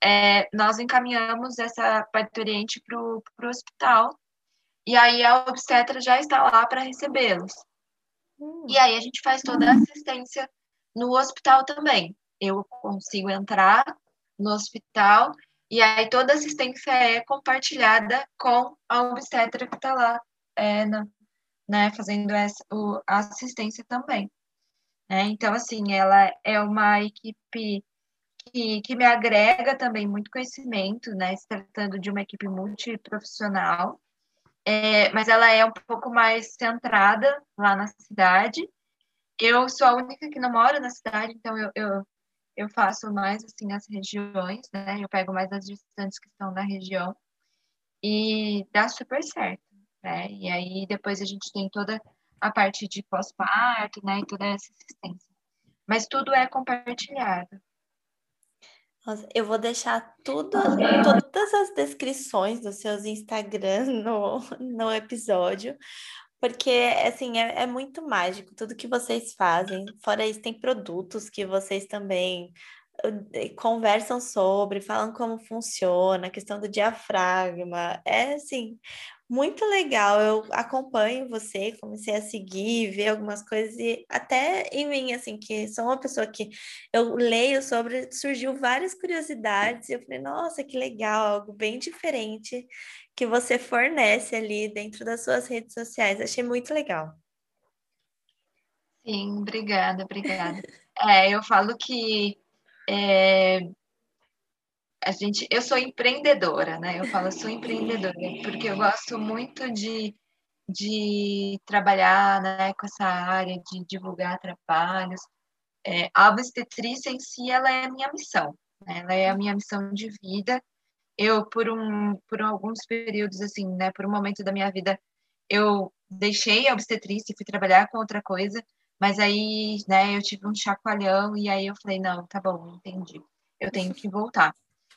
é, nós encaminhamos essa parturiente para o hospital. E aí a obstetra já está lá para recebê-los. Hum. E aí a gente faz toda a assistência no hospital também. Eu consigo entrar no hospital e aí toda assistência é compartilhada com a obstetra que está lá, é, na, né, fazendo essa, o, a assistência também. Né? Então, assim, ela é uma equipe que, que me agrega também muito conhecimento, né? Se tratando de uma equipe multiprofissional. É, mas ela é um pouco mais centrada lá na cidade. Eu sou a única que não mora na cidade, então eu, eu, eu faço mais assim as regiões, né? Eu pego mais as distantes que estão na região e dá super certo, né? E aí depois a gente tem toda a parte de pós-parto, né? E toda essa assistência. Mas tudo é compartilhado. Eu vou deixar tudo, todas as descrições dos seus Instagram no, no episódio, porque assim é, é, muito mágico tudo que vocês fazem. Fora isso, tem produtos que vocês também conversam sobre, falam como funciona, a questão do diafragma. É assim, muito legal. Eu acompanho você, comecei a seguir, ver algumas coisas e até em mim, assim, que sou uma pessoa que eu leio sobre, surgiu várias curiosidades e eu falei, nossa, que legal, algo bem diferente que você fornece ali dentro das suas redes sociais. Achei muito legal. Sim, obrigada, obrigada. é, eu falo que é, a gente, eu sou empreendedora, né? Eu falo, sou empreendedora, porque eu gosto muito de, de trabalhar né, com essa área, de divulgar trabalhos. É, a obstetrícia em si, ela é a minha missão, né? ela é a minha missão de vida. Eu, por, um, por alguns períodos, assim, né, por um momento da minha vida, eu deixei a obstetrícia e fui trabalhar com outra coisa, mas aí, né, eu tive um chacoalhão e aí eu falei, não, tá bom, entendi, eu tenho que voltar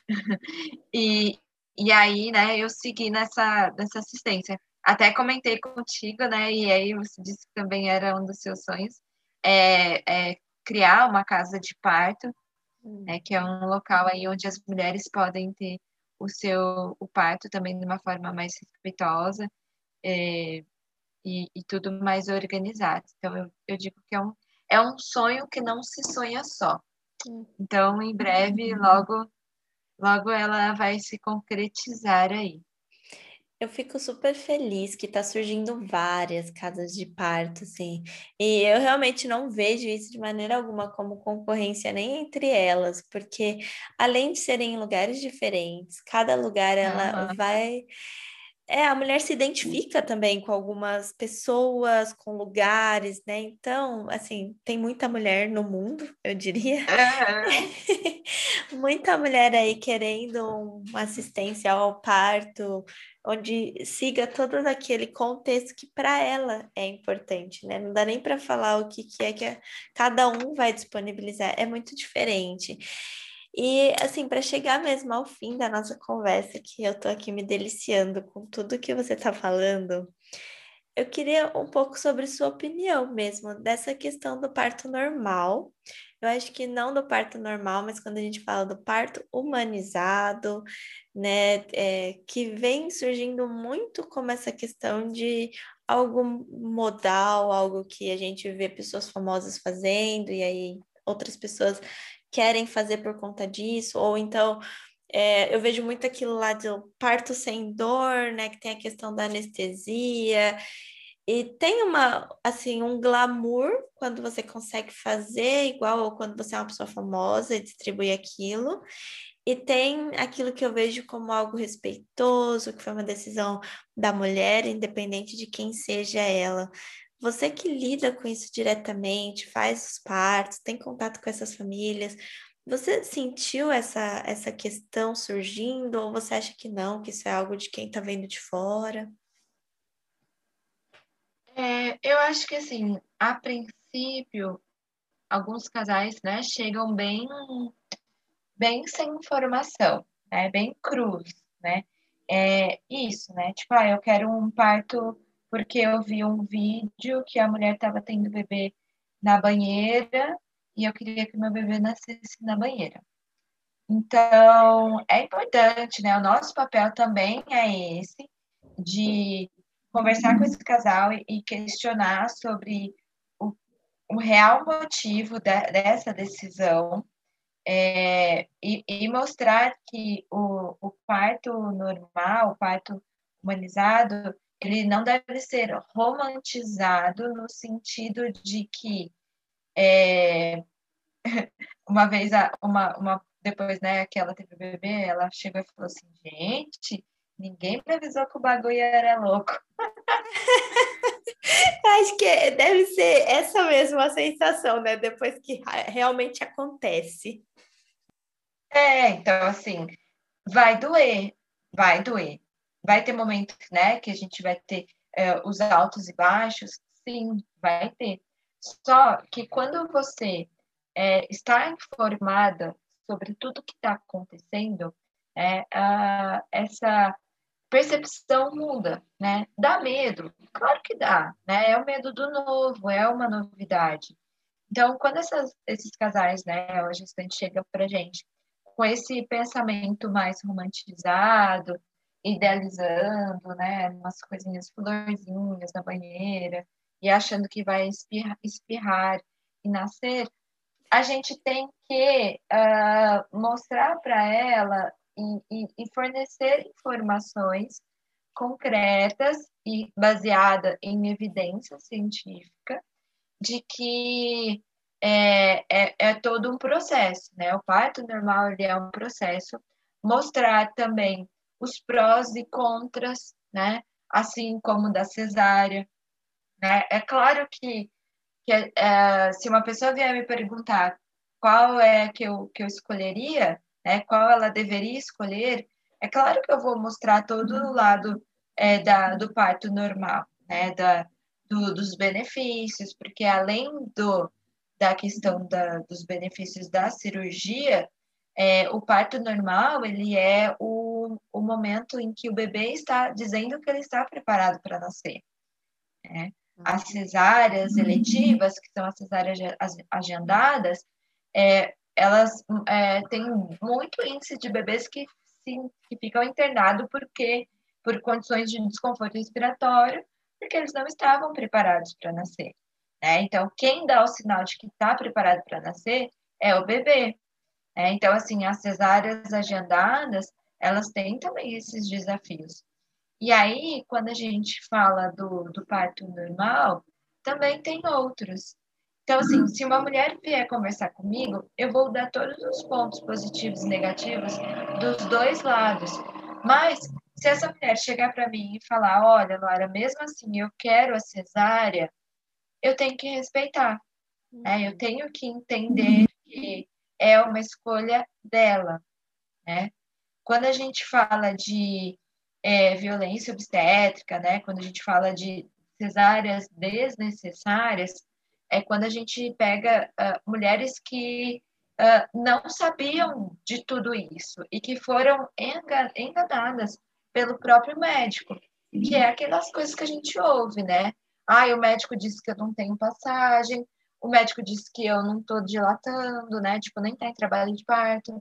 e, e aí, né, eu segui nessa, nessa assistência. Até comentei contigo, né, e aí você disse que também era um dos seus sonhos, é, é criar uma casa de parto, né, que é um local aí onde as mulheres podem ter o seu o parto também de uma forma mais respeitosa é, e, e, tudo mais organizado. Então, eu, eu digo que é um, é um sonho que não se sonha só. Então, em breve, logo logo ela vai se concretizar aí. Eu fico super feliz que está surgindo várias casas de parto, assim, e eu realmente não vejo isso de maneira alguma como concorrência nem entre elas, porque além de serem em lugares diferentes, cada lugar ela uhum. vai é, a mulher se identifica também com algumas pessoas, com lugares, né? Então, assim, tem muita mulher no mundo, eu diria. muita mulher aí querendo uma assistência ao parto, onde siga todo aquele contexto que para ela é importante, né? Não dá nem para falar o que, que é que cada um vai disponibilizar, é muito diferente. E, assim, para chegar mesmo ao fim da nossa conversa, que eu tô aqui me deliciando com tudo que você tá falando, eu queria um pouco sobre sua opinião mesmo dessa questão do parto normal. Eu acho que não do parto normal, mas quando a gente fala do parto humanizado, né, é, que vem surgindo muito como essa questão de algo modal, algo que a gente vê pessoas famosas fazendo, e aí outras pessoas querem fazer por conta disso, ou então é, eu vejo muito aquilo lá do parto sem dor, né? Que tem a questão da anestesia. E tem uma, assim, um glamour quando você consegue fazer igual ou quando você é uma pessoa famosa e distribui aquilo. E tem aquilo que eu vejo como algo respeitoso, que foi uma decisão da mulher, independente de quem seja ela. Você que lida com isso diretamente, faz os partos, tem contato com essas famílias, você sentiu essa, essa questão surgindo ou você acha que não, que isso é algo de quem está vendo de fora? É, eu acho que assim, a princípio, alguns casais, né, chegam bem, bem sem informação, né, bem cruz, né? É isso, né? Tipo, ah, eu quero um parto porque eu vi um vídeo que a mulher estava tendo bebê na banheira e eu queria que meu bebê nascesse na banheira. Então, é importante, né? O nosso papel também é esse, de conversar com esse casal e questionar sobre o, o real motivo de, dessa decisão é, e, e, mostrar que o, o parto normal, o parto humanizado, ele não deve ser romantizado no sentido de que é, uma vez, uma, uma, depois né, que ela teve o bebê, ela chegou e falou assim: gente, ninguém me avisou que o bagulho era louco. Acho que deve ser essa mesma sensação, né? Depois que realmente acontece. É, então, assim, vai doer, vai doer. Vai ter momentos, né, que a gente vai ter é, os altos e baixos, sim, vai ter. Só que quando você é, está informada sobre tudo que está acontecendo, é, a, essa percepção muda, né? Dá medo, claro que dá, né? É o medo do novo, é uma novidade. Então, quando essas, esses casais, né, a gestante chega para gente com esse pensamento mais romantizado, idealizando, né, umas coisinhas florzinhas na banheira, e achando que vai espirrar, espirrar e nascer, a gente tem que uh, mostrar para ela e, e, e, fornecer informações concretas e baseada em evidência científica de que é, é, é, todo um processo, né? O parto normal ele é um processo. Mostrar também os prós e contras, né? Assim como da cesárea, né? É claro que, que é, se uma pessoa vier me perguntar qual é que eu, que eu escolheria, né, qual ela deveria escolher, é claro que eu vou mostrar todo o lado é, da, do parto normal, né, da, do, dos benefícios, porque além do, da questão da, dos benefícios da cirurgia, é, o parto normal ele é o, o momento em que o bebê está dizendo que ele está preparado para nascer. Né? as cesáreas uhum. eletivas, que são as cesáreas agendadas, é, elas é, têm muito índice de bebês que, sim, que ficam internados porque por condições de desconforto respiratório, porque eles não estavam preparados para nascer. Né? Então, quem dá o sinal de que está preparado para nascer é o bebê. Né? Então, assim, as cesáreas agendadas, elas têm também esses desafios. E aí, quando a gente fala do, do parto normal, também tem outros. Então, assim, se uma mulher vier conversar comigo, eu vou dar todos os pontos positivos e negativos dos dois lados. Mas, se essa mulher chegar para mim e falar: olha, Laura, mesmo assim eu quero a cesárea, eu tenho que respeitar. Né? Eu tenho que entender que é uma escolha dela. Né? Quando a gente fala de é, violência obstétrica, né? Quando a gente fala de cesáreas desnecessárias, é quando a gente pega uh, mulheres que uh, não sabiam de tudo isso e que foram enganadas pelo próprio médico, que é aquelas coisas que a gente ouve, né? Ah, o médico disse que eu não tenho passagem, o médico disse que eu não estou dilatando, né? Tipo, nem está em trabalho de parto.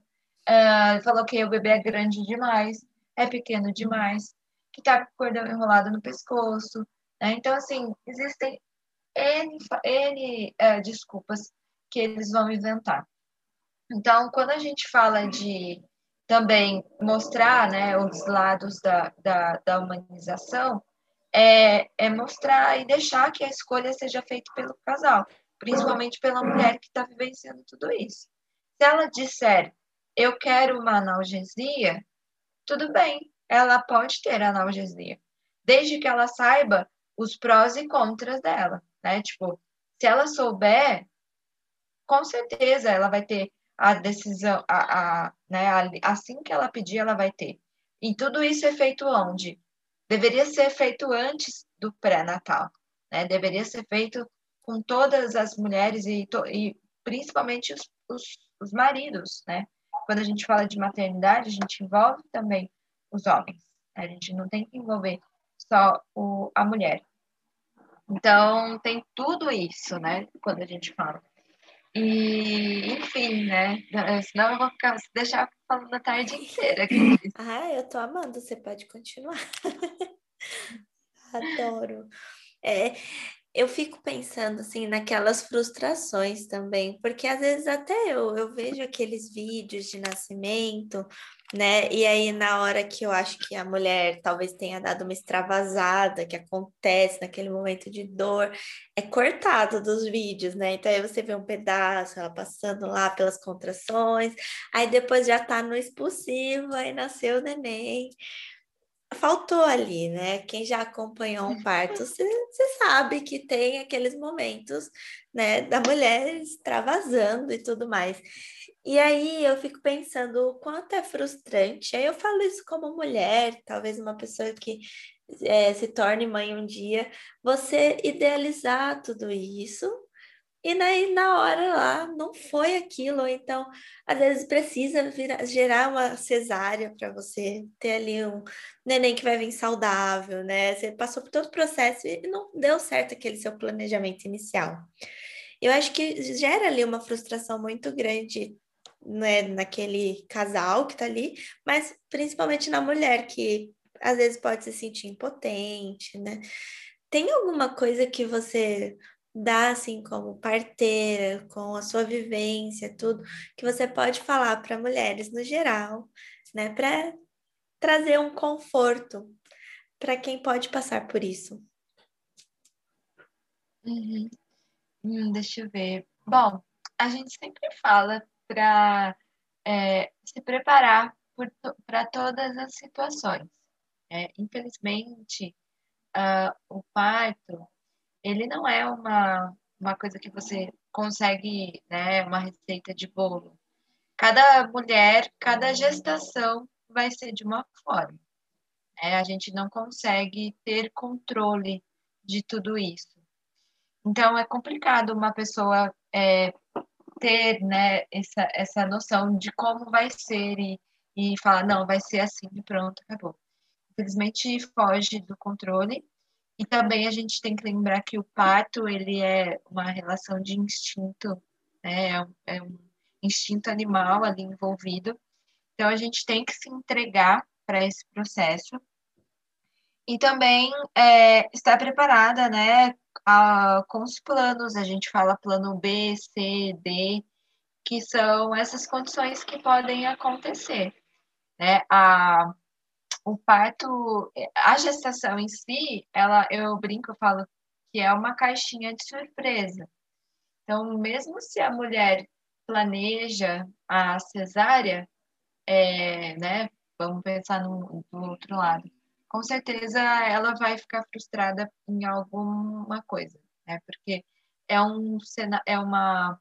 Uh, falou que o bebê é grande demais é pequeno demais, que está com o cordão enrolado no pescoço. Né? Então, assim, existem N, N uh, desculpas que que eles vão inventar. Então, quando a gente fala de também mostrar né, os lados da, da, da humanização, é, é mostrar e deixar que a escolha seja feita pelo casal, principalmente pela mulher que está vivenciando tudo isso. Se ela disser, eu quero uma analgesia, tudo bem, ela pode ter analgesia, desde que ela saiba os prós e contras dela, né? Tipo, se ela souber, com certeza ela vai ter a decisão, a, a, né, assim que ela pedir, ela vai ter. E tudo isso é feito onde? deveria ser feito antes do pré-natal, né? Deveria ser feito com todas as mulheres e, e principalmente os, os, os, maridos, né? Quando a gente fala de maternidade, a gente envolve também os homens. A gente não tem que envolver só o, a mulher. Então, tem tudo isso, né? Quando a gente fala. E, enfim, né? Senão eu vou ficar, deixar falando a tarde inteira. Aqui. Ah, eu tô amando, você pode continuar. Adoro. É, eu fico pensando assim naquelas frustrações também, porque às vezes até eu, eu vejo aqueles vídeos de nascimento, né? E aí na hora que eu acho que a mulher talvez tenha dado uma extravasada, que acontece naquele momento de dor, é cortado dos vídeos, né? Então aí você vê um pedaço, ela passando lá pelas contrações, aí depois já tá no expulsivo, aí nasceu o neném faltou ali, né? Quem já acompanhou um parto, você sabe que tem aqueles momentos, né, da mulher extravasando e tudo mais. E aí eu fico pensando o quanto é frustrante. Aí eu falo isso como mulher, talvez uma pessoa que é, se torne mãe um dia, você idealizar tudo isso e daí, na hora lá, não foi aquilo. Então, às vezes precisa virar, gerar uma cesárea para você ter ali um neném que vai vir saudável, né? Você passou por todo o processo e não deu certo aquele seu planejamento inicial. Eu acho que gera ali uma frustração muito grande né, naquele casal que está ali, mas principalmente na mulher, que às vezes pode se sentir impotente, né? Tem alguma coisa que você dá assim como parteira, com a sua vivência, tudo que você pode falar para mulheres no geral, né, para trazer um conforto para quem pode passar por isso. Uhum. Hum, deixa eu ver. Bom, a gente sempre fala para é, se preparar para todas as situações. É, infelizmente, uh, o parto ele não é uma, uma coisa que você consegue, né, uma receita de bolo. Cada mulher, cada gestação vai ser de uma forma. Né? A gente não consegue ter controle de tudo isso. Então, é complicado uma pessoa é, ter né, essa, essa noção de como vai ser e, e falar, não, vai ser assim, pronto, acabou. Infelizmente, foge do controle e também a gente tem que lembrar que o parto ele é uma relação de instinto, né? é, um, é um instinto animal ali envolvido. Então a gente tem que se entregar para esse processo e também é, estar preparada, né, a, com os planos. A gente fala plano B, C, D, que são essas condições que podem acontecer. Né? A, o parto, a gestação em si, ela, eu brinco, eu falo que é uma caixinha de surpresa. Então, mesmo se a mulher planeja a cesárea, é, né, vamos pensar no, do outro lado, com certeza ela vai ficar frustrada em alguma coisa, né, porque é, um, é, uma,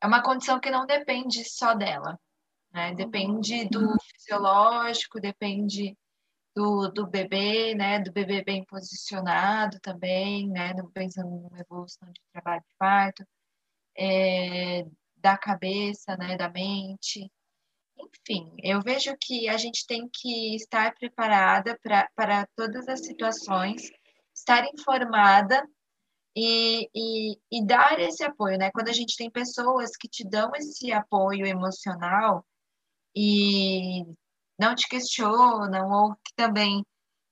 é uma condição que não depende só dela, né? Depende do fisiológico, depende do, do bebê, né? Do bebê bem posicionado também, né? Pensando numa evolução de trabalho de parto, é, da cabeça, né? Da mente. Enfim, eu vejo que a gente tem que estar preparada para todas as situações, estar informada e, e, e, dar esse apoio, né? Quando a gente tem pessoas que te dão esse apoio emocional, e não te questionam ou que também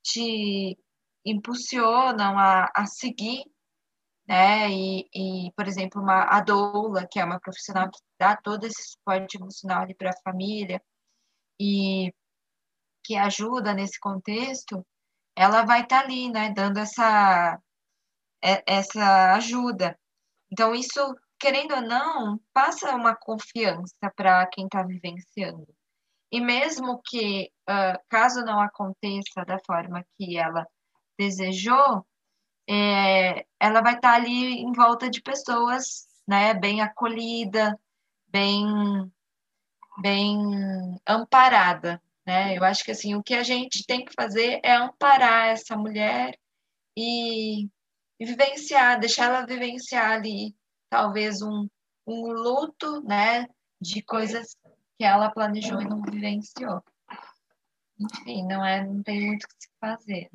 te impulsionam a, a seguir, né? E, e, por exemplo, uma a doula, que é uma profissional que dá todo esse suporte emocional para a família e que ajuda nesse contexto, ela vai estar tá ali, né, dando essa é, essa ajuda. Então isso, querendo ou não, passa uma confiança para quem está vivenciando. E mesmo que, uh, caso não aconteça da forma que ela desejou, é, ela vai estar tá ali em volta de pessoas, né, bem acolhida, bem, bem amparada, né? Eu acho que assim o que a gente tem que fazer é amparar essa mulher e, e vivenciar, deixar ela vivenciar ali talvez um, um luto, né, de coisas que ela planejou e não vivenciou. Enfim, não é, não tem muito o que se fazer.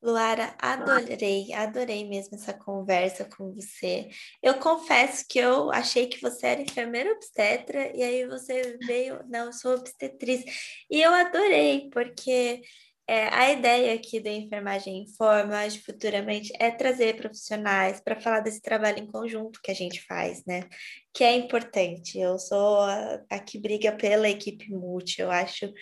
Luara, adorei, adorei mesmo essa conversa com você. Eu confesso que eu achei que você era enfermeira obstetra e aí você veio, não, eu sou obstetriz. E eu adorei, porque é, a ideia aqui da Enfermagem Informa, futuramente, é trazer profissionais para falar desse trabalho em conjunto que a gente faz, né? Que é importante. Eu sou a, a que briga pela equipe multi, eu acho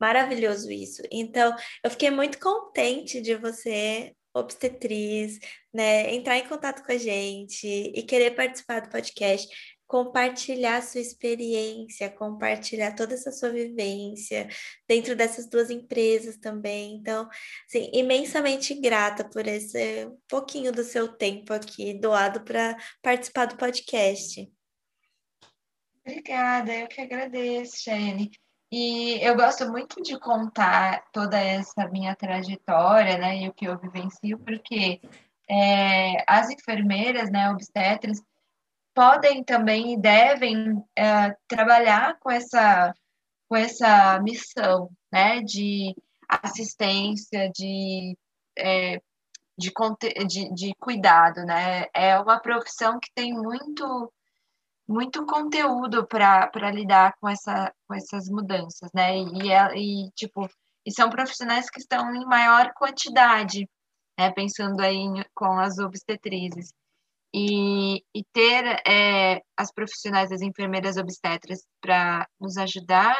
Maravilhoso isso. Então, eu fiquei muito contente de você, obstetriz, né, entrar em contato com a gente e querer participar do podcast, compartilhar sua experiência, compartilhar toda essa sua vivência dentro dessas duas empresas também. Então, assim, imensamente grata por esse pouquinho do seu tempo aqui doado para participar do podcast. Obrigada, eu que agradeço, Shane. E eu gosto muito de contar toda essa minha trajetória, né, e o que eu vivencio, porque é, as enfermeiras, né, obstetras, podem também e devem é, trabalhar com essa, com essa missão, né, de assistência, de, é, de, de, de cuidado, né, é uma profissão que tem muito muito conteúdo para lidar com, essa, com essas mudanças, né? E, é, e, tipo, e são profissionais que estão em maior quantidade, né? Pensando aí em, com as obstetrizes. E, e ter é, as profissionais, as enfermeiras obstetras para nos ajudar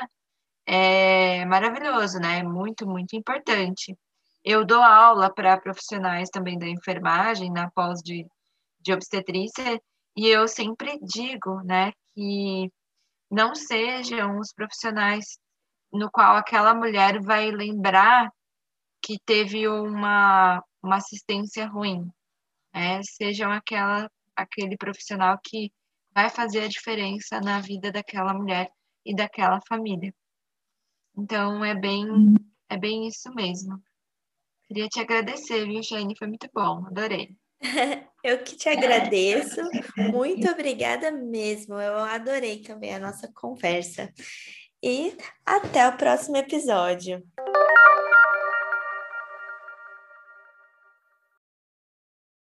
é maravilhoso, né? Muito, muito importante. Eu dou aula para profissionais também da enfermagem, na pós de, de obstetrícia, e eu sempre digo, né, que não sejam os profissionais no qual aquela mulher vai lembrar que teve uma, uma assistência ruim, né? Sejam aquela aquele profissional que vai fazer a diferença na vida daquela mulher e daquela família. Então é bem é bem isso mesmo. Queria te agradecer, viu, Jane? Foi muito bom, adorei. Eu que te agradeço, muito obrigada mesmo. Eu adorei também a nossa conversa. E até o próximo episódio.